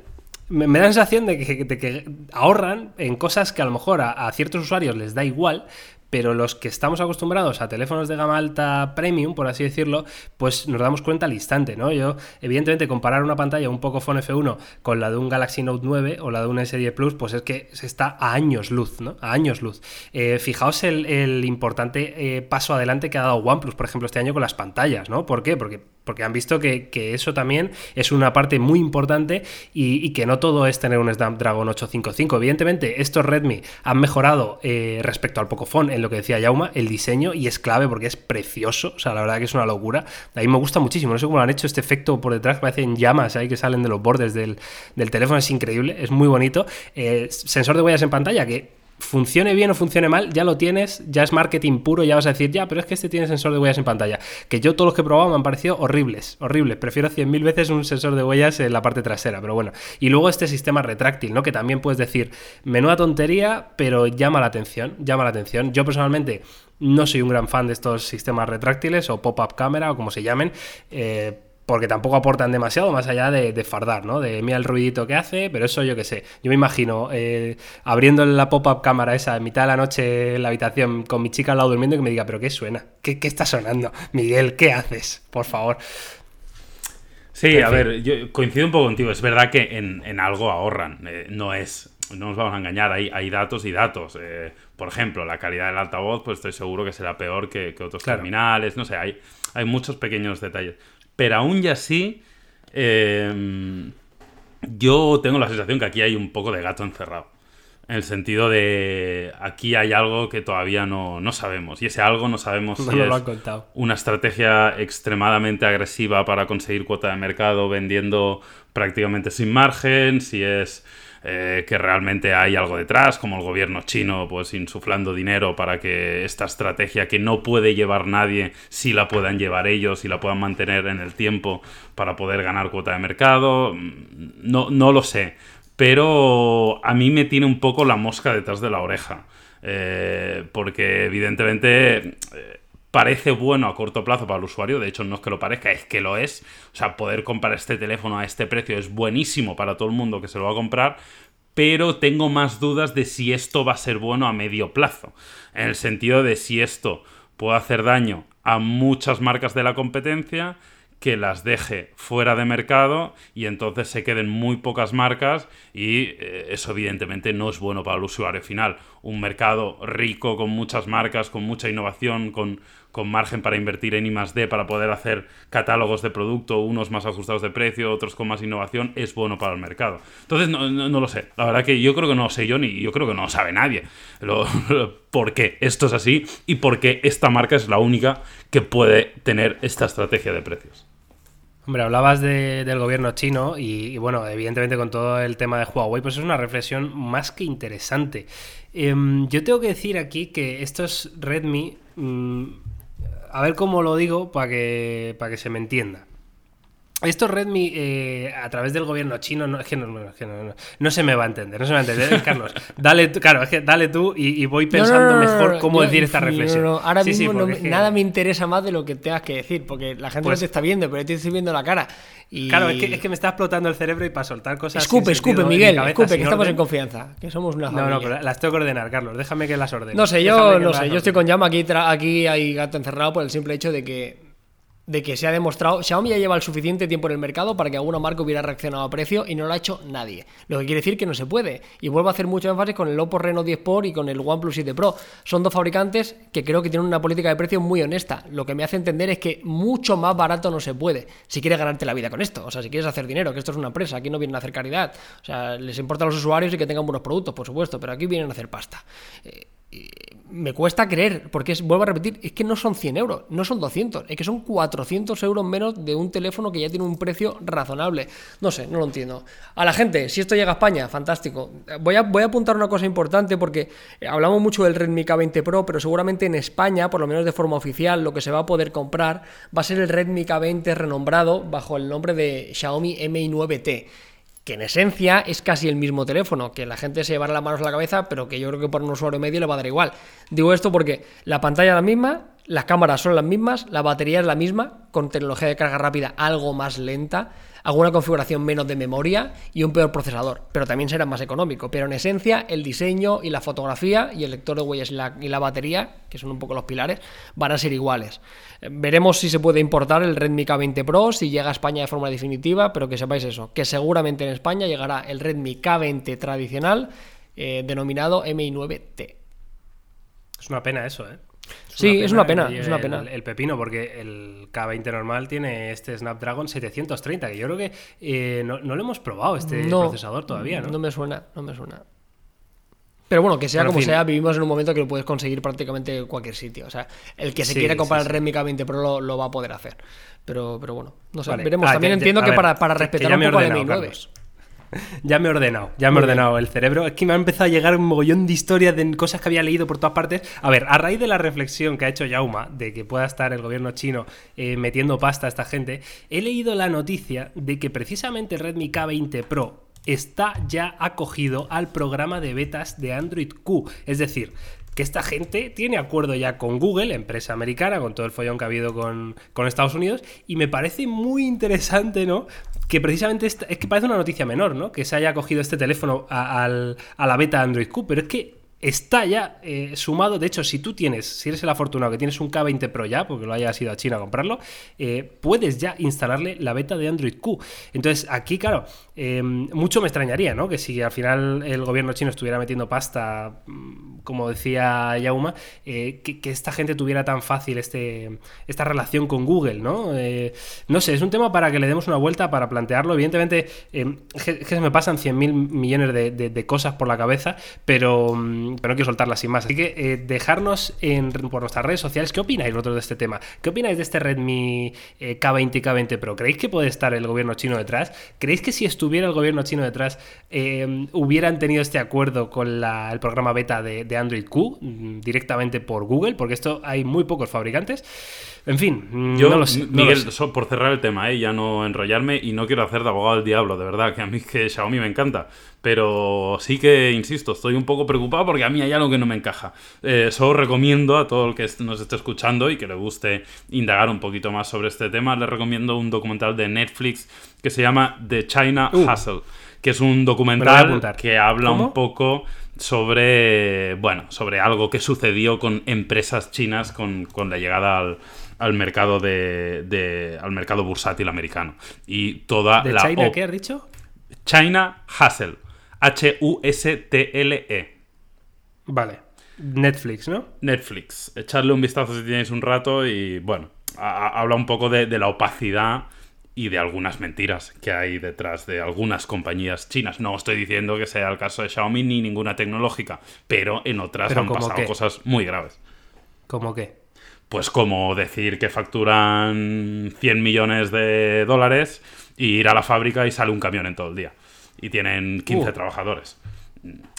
me, da la sensación de que, ahorran en cosas que a lo mejor a, ciertos usuarios les da igual, pero los que estamos acostumbrados a teléfonos de gama alta premium, por así decirlo, pues nos damos cuenta al instante, ¿no? Yo, evidentemente, comparar una pantalla un poco Phone F1 con la de un Galaxy Note 9 o la de un S10 Plus, pues es que se está a años luz, ¿no? A años luz. Eh, fijaos el, importante eh, paso adelante que ha dado OnePlus, por ejemplo, este año con las pantallas, ¿no? ¿Por qué? Porque, porque han visto que, eso también es una parte muy importante y, que no todo es tener un Snapdragon 855. Evidentemente, estos Redmi han mejorado eh, respecto al Pocophone lo que decía Yauma, el diseño, y es clave porque es precioso, o sea, la verdad que es una locura. A mí me gusta muchísimo, no sé cómo han hecho este efecto por detrás, parecen llamas ahí que salen de los bordes del, teléfono, es increíble, es muy bonito. Eh, sensor de huellas en pantalla que funcione bien o funcione mal, ya lo tienes, ya es marketing puro, ya vas a decir, ya, pero es que este tiene sensor de huellas en pantalla. Que yo todos los que he probado me han parecido horribles, horribles. Prefiero 100.000 veces un sensor de huellas en la parte trasera, pero bueno. Y luego este sistema retráctil, ¿no? Que también puedes decir, menuda tontería, pero llama la atención, llama la atención. Yo personalmente no soy un gran fan de estos sistemas retráctiles o pop-up cámara o como se llamen. Eh, porque tampoco aportan demasiado más allá de, fardar, ¿no? De mira el ruidito que hace, pero eso yo qué sé. Yo me imagino eh, abriendo la pop-up cámara esa en mitad de la noche en la habitación con mi chica al lado durmiendo y que me diga, ¿pero qué suena? ¿Qué, está sonando? Miguel, ¿qué haces? Por favor. Sí, a ver, yo coincido un poco contigo. Es verdad que en, algo ahorran. Eh, no es. No nos vamos a engañar, hay, hay datos y datos. Eh, por ejemplo, la calidad del altavoz, pues estoy seguro que será peor que, otros terminales. No sé, hay, hay muchos pequeños detalles. Pero aún y así, em, yo tengo la sensación que aquí hay un poco de gato encerrado. En el sentido de aquí hay algo que todavía no, sabemos. Y ese algo no sabemos si es una estrategia extremadamente agresiva para conseguir cuota de mercado vendiendo prácticamente sin margen, si es eh, que realmente hay algo detrás, como el gobierno chino, pues insuflando dinero para que esta estrategia que no puede llevar nadie, sí la puedan llevar ellos y la puedan mantener en el tiempo para poder ganar cuota de mercado. Mm, no, no lo sé, pero a mí me tiene un poco la mosca detrás de la oreja. Eh, porque evidentemente eh, parece bueno a corto plazo para el usuario, de hecho no es que lo parezca, es que lo es. O sea, poder comprar este teléfono a este precio es buenísimo para todo el mundo que se lo va a comprar, pero tengo más dudas de si esto va a ser bueno a medio plazo, en el sentido de si esto puede hacer daño a muchas marcas de la competencia que las deje fuera de mercado y entonces se queden muy pocas marcas y eh, eso evidentemente no es bueno para el usuario final. Un mercado rico con muchas marcas, con mucha innovación, con, con margen para invertir en I D para poder hacer catálogos de producto, unos más ajustados de precio, otros con más innovación, es bueno para el mercado. Entonces, no, no, lo sé. La verdad que yo creo que no sé yo ni yo creo que no sabe nadie lo, por qué esto es así y por qué esta marca es la única que puede tener esta estrategia de precios. Hombre, hablabas del gobierno chino y, bueno, evidentemente con todo el tema de Huawei, pues es una reflexión más que interesante. Em, yo tengo que decir aquí que estos Redmi, mm, a ver cómo lo digo para que, que se me entienda. Esto Redmi, eh, a través del gobierno chino, no, es que, no, no, se me va a entender, no se me va a entender, Carlos. [laughs] Dale, claro, es que dale tú y, voy pensando mejor cómo decir esta reflexión. Ahora mismo nada me interesa más de lo que tengas que decir, porque la gente no pues te está viendo, pero te estoy viendo la cara. Claro, es que, es que, me está explotando el cerebro y para soltar cosas. Escupe, escupe, Miguel, escupe, que estamos en confianza, que somos una familia. No, no, pero las tengo que ordenar, Carlos, déjame que las ordene. No sé, yo no sé, yo estoy con llama aquí, aquí hay gato encerrado por el simple hecho de que de que se ha demostrado, Xiaomi ya lleva el suficiente tiempo en el mercado para que alguna marca hubiera reaccionado a precio y no lo ha hecho nadie. Lo que quiere decir que no se puede. Y vuelvo a hacer mucho énfasis con el Oppo Reno 10 Pro y con el OnePlus 7 Pro. Son dos fabricantes que creo que tienen una política de precio muy honesta. Lo que me hace entender es que mucho más barato no se puede si quieres ganarte la vida con esto. O sea, si quieres hacer dinero, que esto es una empresa, aquí no vienen a hacer caridad. O sea, les importa a los usuarios y que tengan buenos productos, por supuesto, pero aquí vienen a hacer pasta. Eh, me cuesta creer, porque es, vuelvo a repetir, es que no son 100 euros, no son 200, es que son 400 euros menos de un teléfono que ya tiene un precio razonable. No sé, no lo entiendo. A la gente, si esto llega a España, fantástico. Voy a, voy a apuntar una cosa importante porque hablamos mucho del Redmi K20 Pro, pero seguramente en España, por lo menos de forma oficial, lo que se va a poder comprar va a ser el Redmi K20 renombrado bajo el nombre de Xiaomi Mi 9T que en esencia es casi el mismo teléfono, que la gente se llevará las manos a la cabeza, pero que yo creo que por un usuario medio le va a dar igual. Digo esto porque la pantalla es la misma, las cámaras son las mismas, la batería es la misma, con tecnología de carga rápida algo más lenta, alguna configuración menos de memoria y un peor procesador, pero también será más económico. Pero en esencia, el diseño y la fotografía y el lector de huellas y la, batería, que son un poco los pilares, van a ser iguales. Veremos si se puede importar el Redmi K20 Pro, si llega a España de forma definitiva, pero que sepáis eso, que seguramente en España llegará el Redmi K20 tradicional, eh, denominado MI9T. Es una pena eso, ¿eh? Sí, es una pena, es una pena. El, pepino, porque el K20 normal tiene este Snapdragon 730, que yo creo que eh, no, lo hemos probado este procesador todavía, ¿no? No me suena, no me suena. Pero bueno, que sea como sea, vivimos en un momento que lo puedes conseguir prácticamente en cualquier sitio. O sea, el que se quiera comprar el Redmi K20 Pro lo, va a poder hacer. Pero, pero bueno, no sé, veremos. Ah, También entiendo que para, respetar un poco al Mi 9 [laughs] ya me he ordenado, ya me he ordenado el cerebro. Es que me ha empezado a llegar un mogollón de historias de cosas que había leído por todas partes. A ver, a raíz de la reflexión que ha hecho Yauma de que pueda estar el gobierno chino eh, metiendo pasta a esta gente, he leído la noticia de que precisamente el Redmi K20 Pro está ya acogido al programa de betas de Android Q. Es decir, que esta gente tiene acuerdo ya con Google, empresa americana, con todo el follón que ha habido con, Estados Unidos, y me parece muy interesante, ¿no? Que precisamente es que parece una noticia menor, ¿no? Que se haya cogido este teléfono a, a la beta Android Q, pero es que está ya eh, sumado. De hecho, si tú tienes, si eres el afortunado que tienes un K20 Pro ya, porque lo hayas ido a China a comprarlo, eh, puedes ya instalarle la beta de Android Q. Entonces, aquí, claro, em, mucho me extrañaría, ¿no? Que si al final el gobierno chino estuviera metiendo pasta, mm, como decía Yauma, eh, que, esta gente tuviera tan fácil este, esta relación con Google, ¿no? no sé, es un tema para que le demos una vuelta para plantearlo. Evidentemente, em, es que, se me pasan 100.000 millones de cosas por la cabeza, pero mm, pero no quiero soltarla sin más. Así que eh, dejarnos por nuestras redes sociales qué opináis vosotros de este tema. ¿Qué opináis de este Redmi eh, K20 y K20 Pro? ¿Creéis que puede estar el gobierno chino detrás? ¿Creéis que si estuviera el gobierno chino detrás eh, hubieran tenido este acuerdo con el programa beta de, Android Q mm, directamente por Google? Porque esto hay muy pocos fabricantes. En fin, mm, yo, no lo sé, Miguel, por cerrar el tema, ya no enrollarme y no quiero hacer de abogado del diablo, de verdad, que a mí que Xiaomi me encanta. Pero sí que, insisto, estoy un poco preocupado porque a mí hay algo que no me encaja. Eh, solo recomiendo a todo el que nos esté escuchando y que le guste indagar un poquito más sobre este tema, le recomiendo un documental de Netflix que se llama The China uh. Hustle, que es un documental que habla un poco sobre, bueno, sobre algo que sucedió con empresas chinas con, con la llegada al, al mercado de, de- al mercado bursátil americano. Y toda ¿De la China qué has dicho? China Hustle. H-U-S-T-L-E. Vale. Netflix, ¿no? Netflix. Echarle un vistazo si tenéis un rato y bueno, a- a- habla un poco de, de la opacidad y de algunas mentiras que hay detrás de algunas compañías chinas. No estoy diciendo que sea el caso de Xiaomi ni ninguna tecnológica, pero en otras ¿Pero han pasado qué? cosas muy graves. ¿Cómo qué? Pues como decir que facturan 100 millones de dólares y ir a la fábrica y sale un camión en todo el día. Y tienen 15 Uh. trabajadores.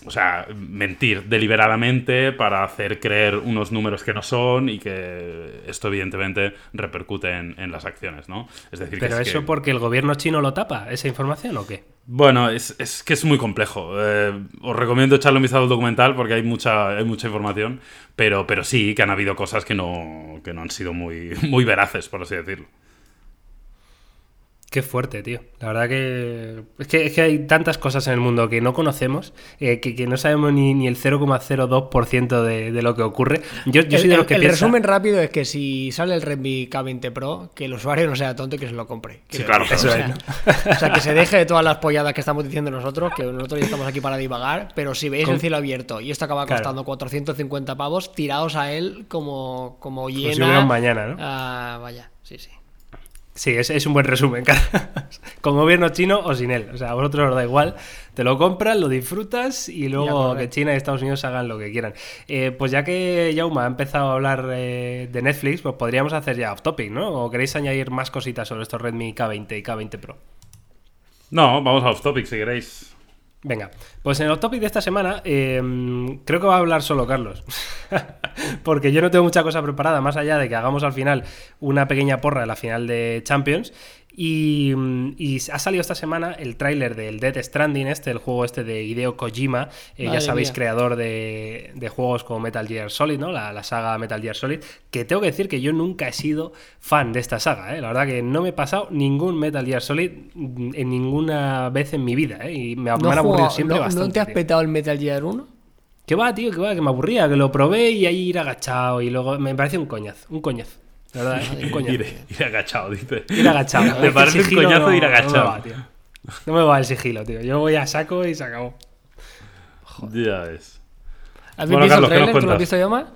O sea, mentir deliberadamente para hacer creer unos números que no son y que esto evidentemente repercute en, en las acciones, ¿no? Es decir, que ¿Pero es eso que- porque el gobierno chino lo tapa, esa información o qué? Bueno, es, es que es muy complejo. Eh, os recomiendo echarle un vistazo al documental porque hay mucha, hay mucha información, pero, pero sí que han habido cosas que no, que no han sido muy, [laughs] muy veraces, por así decirlo. Qué fuerte, tío. La verdad que es que, es que hay tantas cosas en el mundo que no conocemos, eh, que, que no sabemos ni, ni el 0,02% de, de lo que ocurre. Yo, yo soy el, de los el- que el piensa... resumen rápido es que si sale el Redmi K20 Pro, que el usuario no sea tonto y que se lo compre. Sí, claro, decir, claro. o, sea, o sea, que se deje de todas las polladas que estamos diciendo nosotros, que nosotros ya estamos aquí para divagar, pero si veis Con- el cielo abierto y esto acaba Claro. costando 450 pavos, tiraos a él como, como si llena. un mañana, ¿no? Ah, vaya, sí, sí. Sí, es, es un buen resumen. [laughs] Con gobierno chino o sin él. O sea, a vosotros os da igual. Te lo compras, lo disfrutas y luego que China y Estados Unidos hagan lo que quieran. Eh, pues ya que Jauma ha empezado a hablar eh, de Netflix, pues podríamos hacer ya off topic, ¿no? ¿O queréis añadir más cositas sobre estos Redmi K20 y K20 Pro? No, vamos a off topic si queréis. Venga, pues en el topic de esta semana eh, creo que va a hablar solo Carlos. [laughs] Porque yo no tengo mucha cosa preparada, más allá de que hagamos al final una pequeña porra de la final de Champions. Y, mm, y ha salido esta semana el tráiler del Death Stranding, este, el juego este de Hideo Kojima, eh, ya sabéis, mía. creador de, de juegos como Metal Gear Solid, ¿no? La, la saga Metal Gear Solid, que tengo que decir que yo nunca he sido fan de esta saga, ¿eh? La verdad que no me he pasado ningún Metal Gear Solid mm, en ninguna vez en mi vida, ¿eh? Y me, me ¿No, han aburrido jugado- siempre no- no bastante. te has petado el Metal Gear 1? Que va, tío, que va, que me aburría, que lo probé y ahí ir agachado y luego me parece un coñazo, un coñazo. La verdad, ¿eh? un coñazo. Ir, ir agachado, dice. Ir agachado. Me El parece un coñazo no- ir No me agachado. va, tío. No me va el sigilo, tío. Yo voy a saco y se acabó. Ya es. ¿Habéis Bueno, visto Carlos, ¿qué el trailer? ¿Tú lo has visto, Yoma?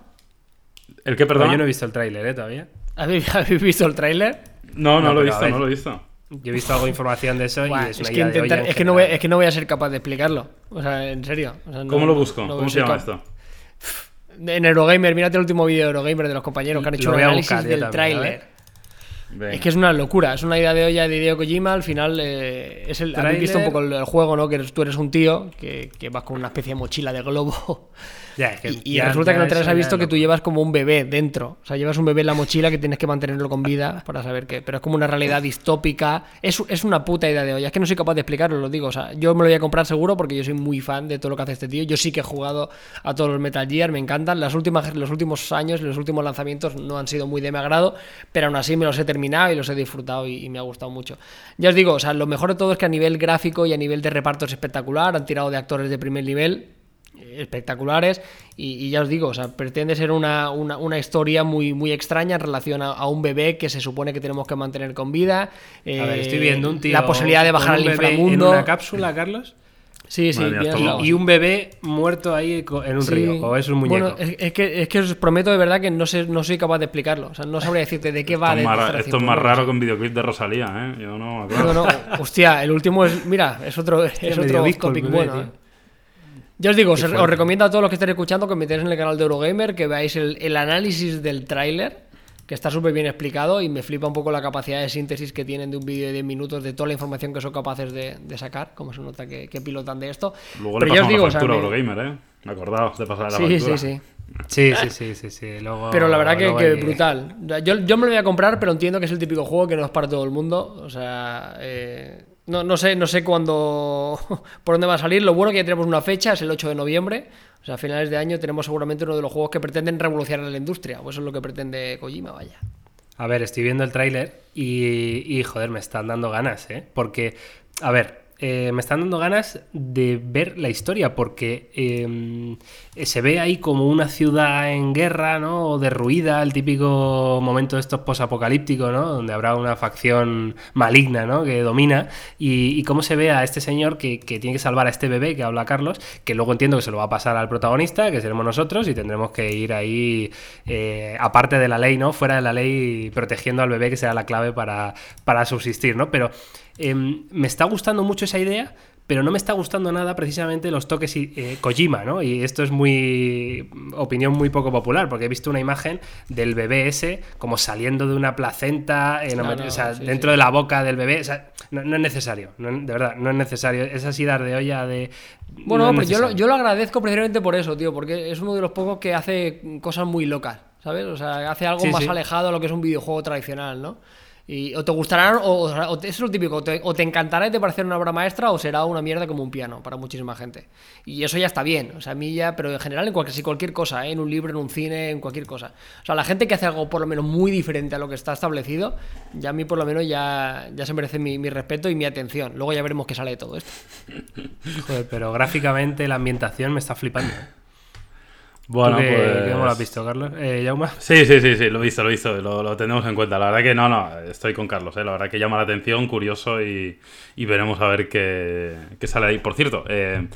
¿El qué, perdón? yo no he visto el tráiler, ¿eh? Todavía. ¿Habéis, [laughs] habéis visto el tráiler? No, no, No, lo he visto, no lo he visto. Yo he visto algo de información de eso y Buah, es es, una que idea de intentar- en es, que no voy, es que no voy a ser capaz de explicarlo. O sea, en serio. O sea, no- ¿Cómo lo busco? no ¿Cómo se llama esto? En Eurogamer, mírate el último vídeo de Eurogamer de los compañeros que han hecho un análisis del tráiler. Es que es una locura, es una idea de olla de Hideo Kojima. Al final, eh, es el, habéis visto un poco el, el juego, ¿no? Que tú eres un tío que, que vas con una especie de mochila de globo. Ya, es que Y, y ya- resulta que no te eso has visto que tú llevas como un bebé dentro. O sea, llevas un bebé en la mochila que tienes que mantenerlo con vida para saber qué. Pero es como una realidad distópica. Es, es una puta idea de olla. Es que no soy capaz de explicarlo, lo digo. O sea, yo me lo voy a comprar seguro porque yo soy muy fan de todo lo que hace este tío. Yo sí que he jugado a todos los Metal Gear, me encantan. Las últimas, los últimos años, los últimos lanzamientos no han sido muy de mi agrado, pero aún así me los he terminado y los he disfrutado y, y me ha gustado mucho. Ya os digo, o sea, lo mejor de todo es que a nivel gráfico y a nivel de reparto es espectacular. Han tirado de actores de primer nivel espectaculares y, y ya os digo, o sea, pretende ser una, una- una historia muy, muy extraña en relación a, a un bebé que se supone que tenemos que mantener con vida. A ver, eh, estoy viendo un tío. La posibilidad de bajar un al bebé inframundo. En una cápsula, Carlos. Sí, sí, mía. Y un bebé muerto ahí en un Sí. río. O es un muñeco. Bueno, es, es que, es que os prometo de verdad que no, sé, no soy capaz de explicarlo. O sea, no sabría decirte de qué va. Esto es de más, Tercer esto es más raro que un videoclip de Rosalía, ¿eh? Yo no. No, no, hostia, el último es. Mira, es otro, es otro topic bebé, bueno. tío. Ya os digo, os, os recomiendo a todos los que estén escuchando que metáis en el canal de Eurogamer, que veáis el, el análisis del tráiler, que está súper bien explicado y me flipa un poco la capacidad de síntesis que tienen de un vídeo de 10 minutos de toda la información que son capaces de, de sacar, como se nota que, que pilotan de esto. Luego Pero le ya os pasamos digo, la o sea, factura a me- Eurogamer, ¿eh? Me acordaos de pasar la Sí, factura. sí, sí. Sí, sí, sí, sí, sí. Luego, Pero la verdad que, luego que hay brutal. Yo, yo me lo voy a comprar, pero entiendo que es el típico juego que no es para todo el mundo. O sea, eh, no, no sé, no sé cuándo, [laughs] por dónde va a salir. Lo bueno que ya tenemos una fecha, es el 8 de noviembre. O sea, a finales de año tenemos seguramente uno de los juegos que pretenden revolucionar la industria. Pues eso es lo que pretende Kojima, vaya. A ver, estoy viendo el tráiler y, y, joder, me están dando ganas, ¿eh? Porque, a ver, eh, me están dando ganas de ver la historia, porque em, se ve ahí como una ciudad en guerra, ¿no? O derruida, el típico momento de estos posapocalípticos, ¿no? Donde habrá una facción maligna, ¿no? Que domina. Y, cómo se ve a este señor que, tiene que salvar a este bebé que habla Carlos, que luego entiendo que se lo va a pasar al protagonista, que seremos nosotros, y tendremos que ir ahí, eh, aparte de la ley, ¿no? Fuera de la ley, protegiendo al bebé, que será la clave para, para subsistir, ¿no? Pero Em, me está gustando mucho esa idea, pero no me está gustando nada precisamente los toques y, eh, Kojima, ¿no? Y esto es muy opinión muy poco popular, porque he visto una imagen del bebé ese como saliendo de una placenta, eh, dentro de la boca del bebé. no, es necesario, de verdad, no es necesario. Es así dar de olla de... Bueno, pero yo lo, yo lo agradezco precisamente por eso, tío, porque es uno de los pocos que hace cosas muy locas, ¿sabes? O sea, hace algo más alejado a lo que es un videojuego tradicional, ¿no? Y, o te gustará, o, eso es lo típico, o te encantará y te parecerá una obra maestra, o será una mierda como un piano para muchísima gente. Y eso ya está bien, o sea, a mí ya, pero en general en cualquier, cualquier cosa, ¿eh? en un libro, en un cine, en cualquier cosa. O sea, la gente que hace algo por lo menos muy diferente a lo que está establecido, ya a mí por lo menos ya, ya se merece mi, mi respeto y mi atención. Luego ya veremos qué sale de todo esto. Joder, pero gráficamente la ambientación me está flipando. ¿eh? Bueno, qué, pues... ¿Cómo lo has visto, Carlos? Eh, ¿Yauma? Sí, sí, sí, sí, lo he visto, lo he visto, lo, lo, tenemos en cuenta. La verdad que no, no, estoy con Carlos, ¿eh? la verdad que llama la atención, curioso y, y veremos a ver qué, qué, sale ahí. Por cierto, eh,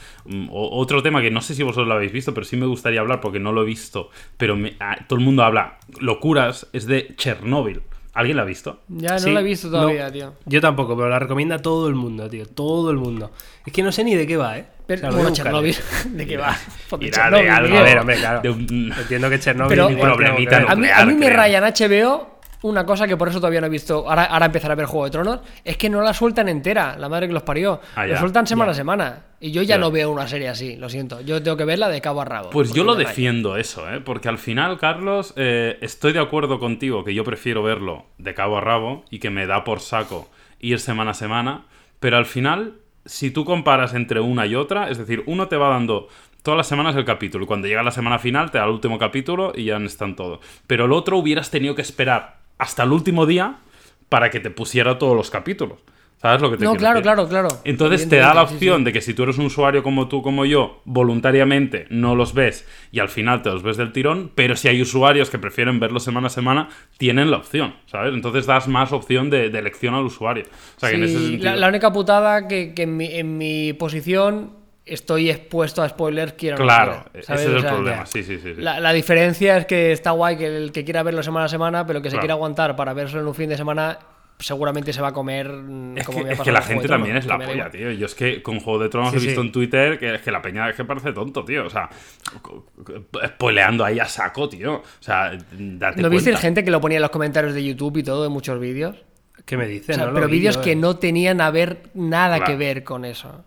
otro tema que no sé si vosotros lo habéis visto, pero sí me gustaría hablar porque no lo he visto, pero ah, todo el mundo habla locuras, es de Chernóbil. ¿Alguien la ha visto? Ya no la he visto todavía, tío. Yo tampoco, pero la recomienda todo el mundo, tío. Todo el mundo. Es que no sé ni de qué va, ¿eh? Pero, [laughs] Chernobyl, ¿de qué va? De algo, a ver, hombre, claro. [laughs] Entiendo que Chernobyl pero, un problemita a mí, a mí me rayan HBO una cosa que por eso todavía no he visto, ahora, ahora empezar a ver Juego de Tronos, es que no la sueltan entera, la madre que los parió. Ah, la sueltan semana a semana. Y yo ya no veo una serie así, lo siento. Yo tengo que verla de cabo a rabo. Pues yo lo defiendo eso, ¿eh? porque al final, Carlos, eh, estoy de acuerdo contigo que yo prefiero verlo de cabo a rabo y que me da por saco ir semana a semana, pero al final, si tú comparas entre una y otra, es decir, uno te va dando todas las semanas el capítulo cuando llega la semana final te da el último capítulo y ya están todos. Pero el otro hubieras tenido que esperar hasta el último día para que te pusiera todos los capítulos. ¿Sabes lo que te No, claro, claro, claro. Entonces te da la opción de que si tú eres un usuario como tú, como yo, voluntariamente no los ves y al final te los ves del tirón, pero si hay usuarios que prefieren verlos semana a semana, tienen la opción, ¿sabes? Entonces das más opción de, elección al usuario. O sea, que en ese sentido... la, única putada que, en, mi, en mi posición estoy expuesto a spoilers, quiero Claro, ese es el problema. Sí, sí, sí, La, diferencia es que está guay que el que quiera verlo semana a semana, pero que se quiera aguantar para verlo en un fin de semana seguramente se va a comer mm, es que, es que la gente también es la polla, tío. Yo es que con Juego de Tronos he visto en Twitter que es que la peña es que parece tonto, tío. O sea, spoileando ahí a saco, tío. O sea, date ¿No viste gente que lo ponía en los comentarios de YouTube y todo, de muchos vídeos? ¿Qué me dicen? pero vídeos que no tenían a ver nada que ver con eso.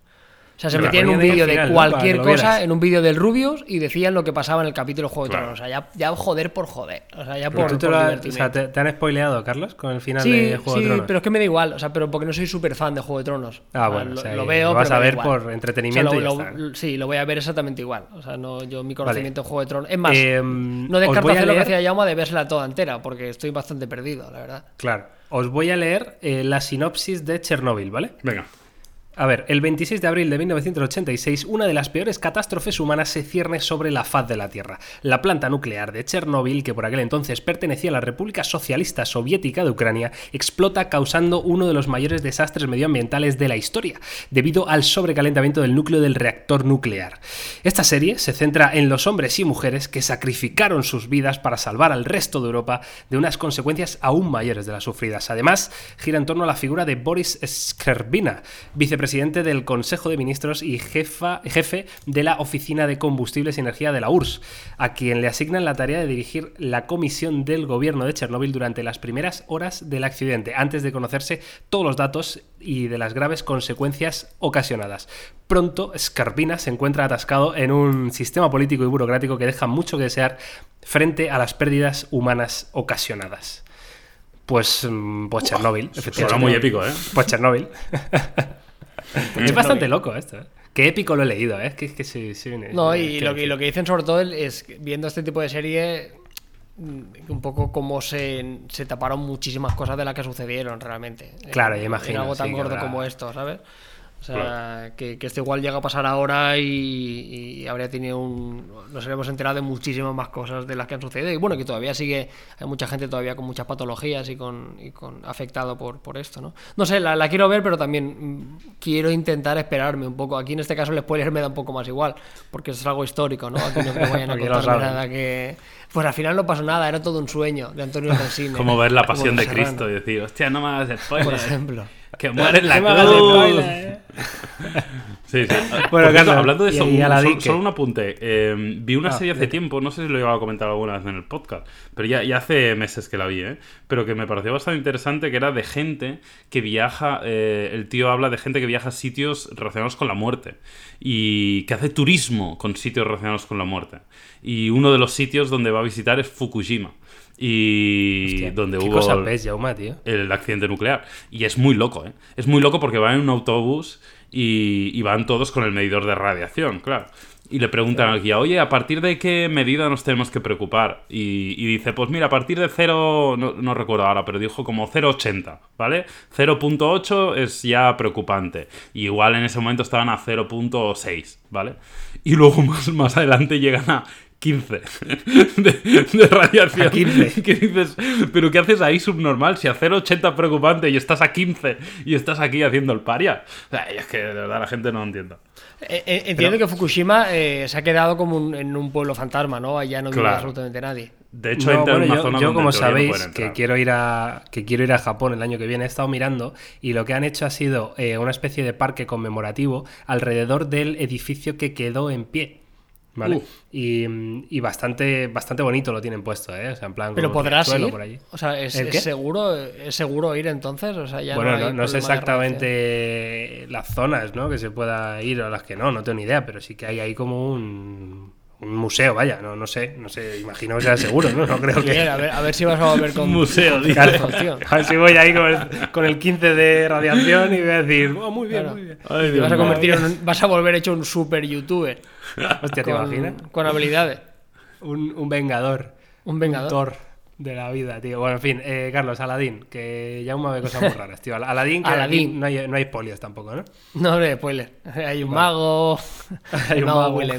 O sea, se metían en un vídeo de cualquier cosa, en un vídeo del Rubius, y decían lo que pasaba en el capítulo Juego de Tronos. O sea, ya, joder por joder. O sea, ya por, te, o sea, ¿te, han spoileado, Carlos, con el final de Juego de Tronos? Sí, pero es que me da igual. O sea, pero porque no soy súper fan de Juego de Tronos. Ah, bueno. lo, veo, lo vas a ver por entretenimiento. sí, lo voy a ver exactamente igual. O sea, no, yo mi conocimiento de Juego de Tronos. Es más, em, no descarto hacer lo que hacía Yauma de vérsela toda entera, porque estoy bastante perdido, la verdad. Claro. Os voy a leer eh, la sinopsis de Chernobyl, ¿vale? Venga. A ver, el 26 de abril de 1986, una de las peores catástrofes humanas se cierne sobre la faz de la Tierra. La planta nuclear de Chernóbil, que por aquel entonces pertenecía a la República Socialista Soviética de Ucrania, explota causando uno de los mayores desastres medioambientales de la historia, debido al sobrecalentamiento del núcleo del reactor nuclear. Esta serie se centra en los hombres y mujeres que sacrificaron sus vidas para salvar al resto de Europa de unas consecuencias aún mayores de las sufridas. Además, gira en torno a la figura de Boris Skrbina, vicepresidente presidente del Consejo de Ministros y jefa, jefe de la Oficina de Combustibles y Energía de la URSS, a quien le asignan la tarea de dirigir la comisión del gobierno de Chernóbil durante las primeras horas del accidente, antes de conocerse todos los datos y de las graves consecuencias ocasionadas. Pronto, Scarpina se encuentra atascado en un sistema político y burocrático que deja mucho que desear frente a las pérdidas humanas ocasionadas. Pues, mm, pues Chernóbil, efectivamente. muy épico, ¿eh? Pues Chernóbil. [laughs] es bastante loco esto, ¿eh? Qué épico lo he leído, ¿eh? Que, que sí, sí, no, y lo que, lo que dicen sobre todo es, viendo este tipo de serie, mm, un poco como se, se taparon muchísimas cosas de las que sucedieron realmente. Claro, imagino. algo tan gordo como esto, ¿sabes? O sea, que, que esto igual llega a pasar ahora y, y habría tenido un... Nos habríamos enterado de muchísimas más cosas de las que han sucedido. Y bueno, que todavía sigue... Hay mucha gente todavía con muchas patologías y con, y con afectado por, por esto, ¿no? No sé, la, la quiero ver, pero también mm, quiero intentar esperarme un poco. Aquí en este caso el spoiler me da un poco más igual, porque es algo histórico, ¿no? Aquí no me vayan a [laughs] contar nada que... Pues al final no pasó nada, era todo un sueño de Antonio Resines. Como ver la pasión de Cristo y decir, hostia, no me hagas spoiler. Por ejemplo. Que muere en la cruz. eh. Sí, sí. Bueno, cierto, hablando de eso, y un- Aladdin, solo, un apunte. Eh, vi una Ah, serie hace tiempo, no sé si lo llegado a comentar alguna vez en el podcast, pero ya, ya hace meses que la vi, ¿eh? Pero que me pareció bastante interesante, que era de gente que viaja, eh, el tío habla de gente que viaja a sitios relacionados con la muerte y que hace turismo con sitios relacionados con la muerte. Y uno de los sitios donde va a visitar es Fukushima. Y Hostia, donde ¿Qué hubo cosa el- tío? accidente nuclear. Y es muy loco, ¿eh? Es muy loco porque van en un autobús y, y van todos con el medidor de radiación, claro. Y le preguntan al guía, oye, ¿a partir de qué medida nos tenemos que preocupar? Y, y dice, pues mira, a partir de 0, no, no recuerdo ahora, pero dijo como 0,80, ¿vale? 0.8 es ya preocupante. Y igual en ese momento estaban a 0.6, ¿vale? Y luego [laughs] más, más adelante llegan a 15 de, de radiación. A 15. ¿Qué dices? ¿Pero qué haces ahí subnormal? Si a 0,80 es preocupante y estás a 15 y estás aquí haciendo el paria. O sea, es que de verdad la gente no entiende. Eh, eh, entiendo que Fukushima eh, se ha quedado como un- en un pueblo fantasma, ¿no? Allá no vive Claro. absolutamente nadie. De hecho, No, bueno, una yo, zona yo, como no sabéis que quiero ir a que quiero ir a Japón el año que viene he estado mirando y lo que han hecho ha sido eh, una especie de parque conmemorativo alrededor del edificio que quedó en pie ¿vale? Uh. Y, y bastante bastante bonito lo tienen puesto ¿eh? o sea en plan Pero podrás suelo ir. por allí. O sea, ¿es, seguro, ¿es seguro ir entonces? O sea, ya bueno no, no, no sé exactamente las zonas ¿no? que se pueda ir o las que no no tengo ni idea pero sí que hay ahí como un, un museo vaya no no sé no sé imagino que sea seguro no no creo [laughs] que Bien, a ver, a ver si vas a volver con [laughs] Museo, con dice. Carlos, tío. [laughs] A ver si voy ahí con el, con el 15 de radiación y voy a decir, oh, muy bien, Claro. muy bien. Ay, Dios vas a convertir en un- vas a volver hecho un super youtuber Hostia, ¿te con, imaginas? con habilidades. Un, un vengador. Un vengador. Thor de la vida, tío. Bueno, en fin, eh, Carlos, Aladín, que ya me ve cosas muy raras, tío. Al- Aladín, que Aladín. no hay, no hay polios tampoco, ¿no? No, no, spoiler. [laughs] Hay un mago. [laughs] Hay un mago mago, Will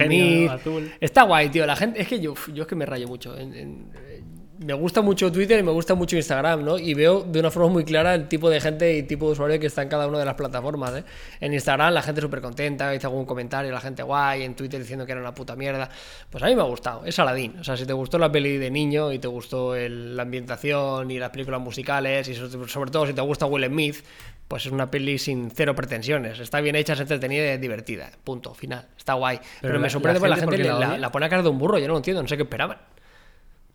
un. Está guay, tío. La gente. Es que yo, yo es que me rayo mucho. En- en- me gusta mucho Twitter y me gusta mucho Instagram, ¿no? Y veo de una forma muy clara el tipo de gente y tipo de usuario que está en cada una de las plataformas, ¿eh? En Instagram la gente súper contenta, dice algún comentario, la gente guay, en Twitter diciendo que era una puta mierda. Pues a mí me ha gustado, es Aladdin. O sea, si te gustó la peli de niño y te gustó el- la ambientación y las películas musicales y sobre, todo si te gusta Will Smith, pues es una peli sin cero pretensiones. Está bien hecha, es entretenida y es divertida. Punto, final. Está guay. Pero, me sorprende la la gente, gente ¿por qué le- la la pone a cara de un burro. Yo no lo entiendo, no sé qué esperaban.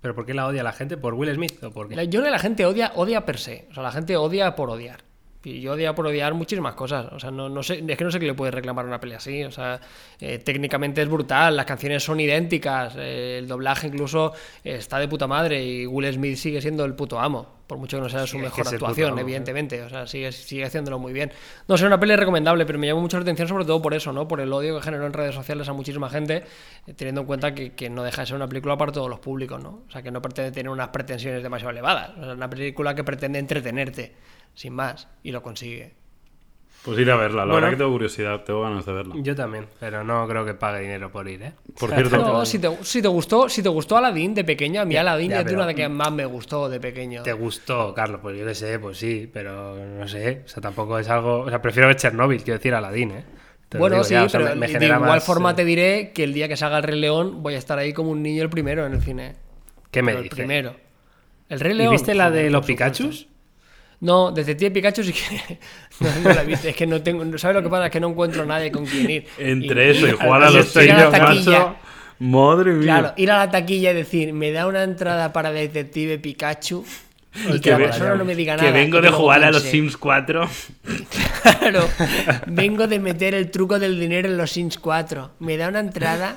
¿Pero por qué la odia la gente? ¿Por Will Smith o por qué? Yo creo que la gente odia, odia per se. O sea, la gente odia por odiar. Y yo odia por odiar muchísimas cosas. O sea, no, no sé, es que no sé qué le puede reclamar una pelea así. O sea, eh, técnicamente es brutal, las canciones son idénticas, eh, el doblaje incluso está de puta madre y Will Smith sigue siendo el puto amo. Por mucho que no sea su Sí, mejor puto actuación, amo, evidentemente. O sea, sigue, sigue haciéndolo muy bien. No sé, una peli recomendable, pero me llamó mucho la atención sobre todo por eso, ¿no? Por el odio que generó en redes sociales a muchísima gente, eh, teniendo en cuenta que, que no deja de ser una película para todos los públicos, ¿no? O sea, que no pretende tener unas pretensiones demasiado elevadas. O sea, es una película que pretende entretenerte, sin más, y lo consigue. Pues ir a verla, la Bueno. verdad que tengo curiosidad, tengo ganas de verla. Yo también, pero no creo que pague dinero por ir, ¿eh? Por [laughs] cierto, No, si te, si te gustó, si te gustó Aladdin de pequeño, a mí Ya, Aladdin ya, es de pero- una de que más me gustó de pequeño. ¿Te gustó, Carlos? Pues yo qué sé, pues sí, pero no sé. O sea, tampoco es algo. O sea, prefiero ver Chernobyl, quiero decir Aladín, ¿eh? Te Bueno, digo sí, ya, o sea, pero me- me de igual más, forma eh, te diré que el día que salga el Rey León voy a estar ahí como un niño el primero en el cine. ¿Qué me Pero el dices? primero. El Rey ¿Y León. viste la de los supuesto. No, Detective Pikachu sí que [laughs] no, no la viste. Es que no tengo. ¿Sabes lo que pasa? Es que no encuentro a nadie con quien ir. entre Y- eso y [laughs] jugar a los sellos. Madre mía. Claro, ir a la taquilla y decir, me da una entrada para Detective Pikachu. Y que Que la persona no me diga nada. que vengo de jugar a los Sims 4. [laughs] Claro, vengo de meter el truco del dinero en los Sims 4. Me da una entrada.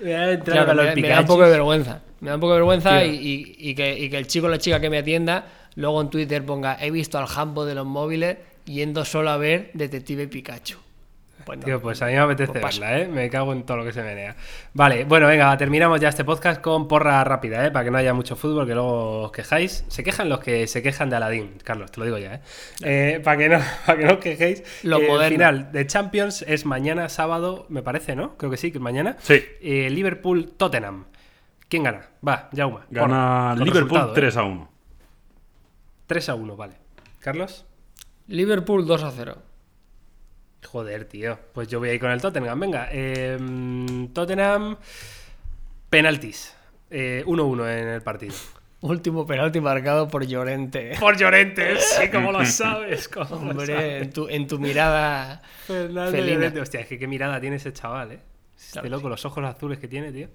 Claro, Claro, me, me da un poco de vergüenza. Me da un poco de vergüenza y, y- y que, y que el chico o la chica que me atienda luego en Twitter ponga he visto al jambo de los móviles yendo solo a ver Detective Pikachu. Pues no. Tío, pues a mí me apetece Pues verla, ¿eh? Me cago en todo lo que se menea. Vale, bueno, venga, terminamos ya este podcast con porra rápida, ¿eh? Para que no haya mucho fútbol, que luego os quejáis. Se quejan los que se quejan de Aladdin, Carlos, te lo digo ya, ¿eh? Eh, para que no, [laughs] para que no os quejéis. Lo Eh, el final de Champions es mañana, sábado, me parece, ¿no? Creo que sí, que es mañana. Sí. Eh, Liverpool-Tottenham. ¿Quién gana? Va, Jauma. Gana porra, Liverpool resultado, ¿eh? 3 a 1. 3 a 1, vale. ¿Carlos? Liverpool 2 a 0. Joder, tío. Pues yo voy a ir con el Tottenham. Venga. eh, Tottenham. Penaltis. Eh, 1-1 en el partido. Último penalti marcado por Llorente. Por Llorente, sí, como lo [laughs] sabes. Cómo lo Hombre, sabes. en tu, en tu mirada. Fernando. Llorente. Hostia, es que qué mirada tiene ese chaval, eh. Este Claro, loco, los ojos azules que tiene, tío.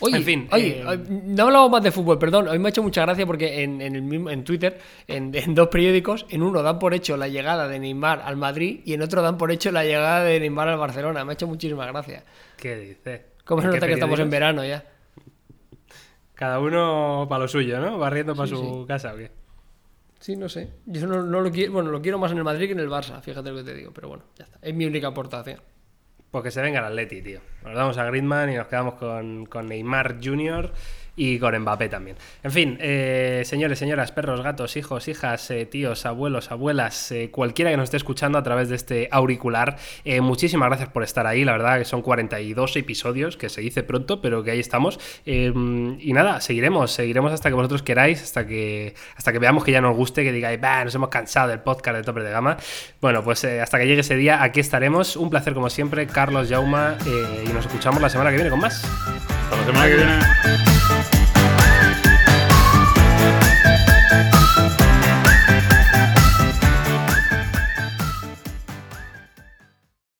Oye, En fin, oye, eh, no hablamos más de fútbol, perdón. Hoy me ha hecho mucha gracia porque en, en el mismo, en Twitter, en, en dos periódicos, en uno dan por hecho la llegada de Neymar al Madrid y en otro dan por hecho la llegada de Neymar al Barcelona. Me ha hecho muchísima gracia. ¿Qué dice? ¿Cómo se ¿En qué nota que estamos en verano ya? Cada uno para lo suyo, ¿no? Barriendo para Sí, su casa, ¿o qué? Sí, no sé. Yo no, no lo quiero, bueno, lo quiero más en el Madrid que en el Barça, fíjate lo que te digo, pero bueno, ya está. Es mi única aportación. Pues que se venga el Atleti, tío. Nos damos a Griezmann y nos quedamos con, con Neymar Jr. y con Mbappé también. En fin, eh, señores, señoras, perros, gatos, hijos, hijas, eh, tíos, abuelos, abuelas, eh, cualquiera que nos esté escuchando a través de este auricular, muchísimas gracias por estar ahí. La verdad que son 42 episodios, que se dice pronto, pero que ahí estamos. Eh, y nada, seguiremos, seguiremos hasta que vosotros queráis, hasta que, hasta que veamos que ya nos guste, que digáis, bah, nos hemos cansado del podcast de Tope de Gama. Bueno, pues hasta que llegue ese día, aquí estaremos. Un placer como siempre, Carlos Jauma, eh, y nos escuchamos la semana que viene con más. Hasta la semana que viene.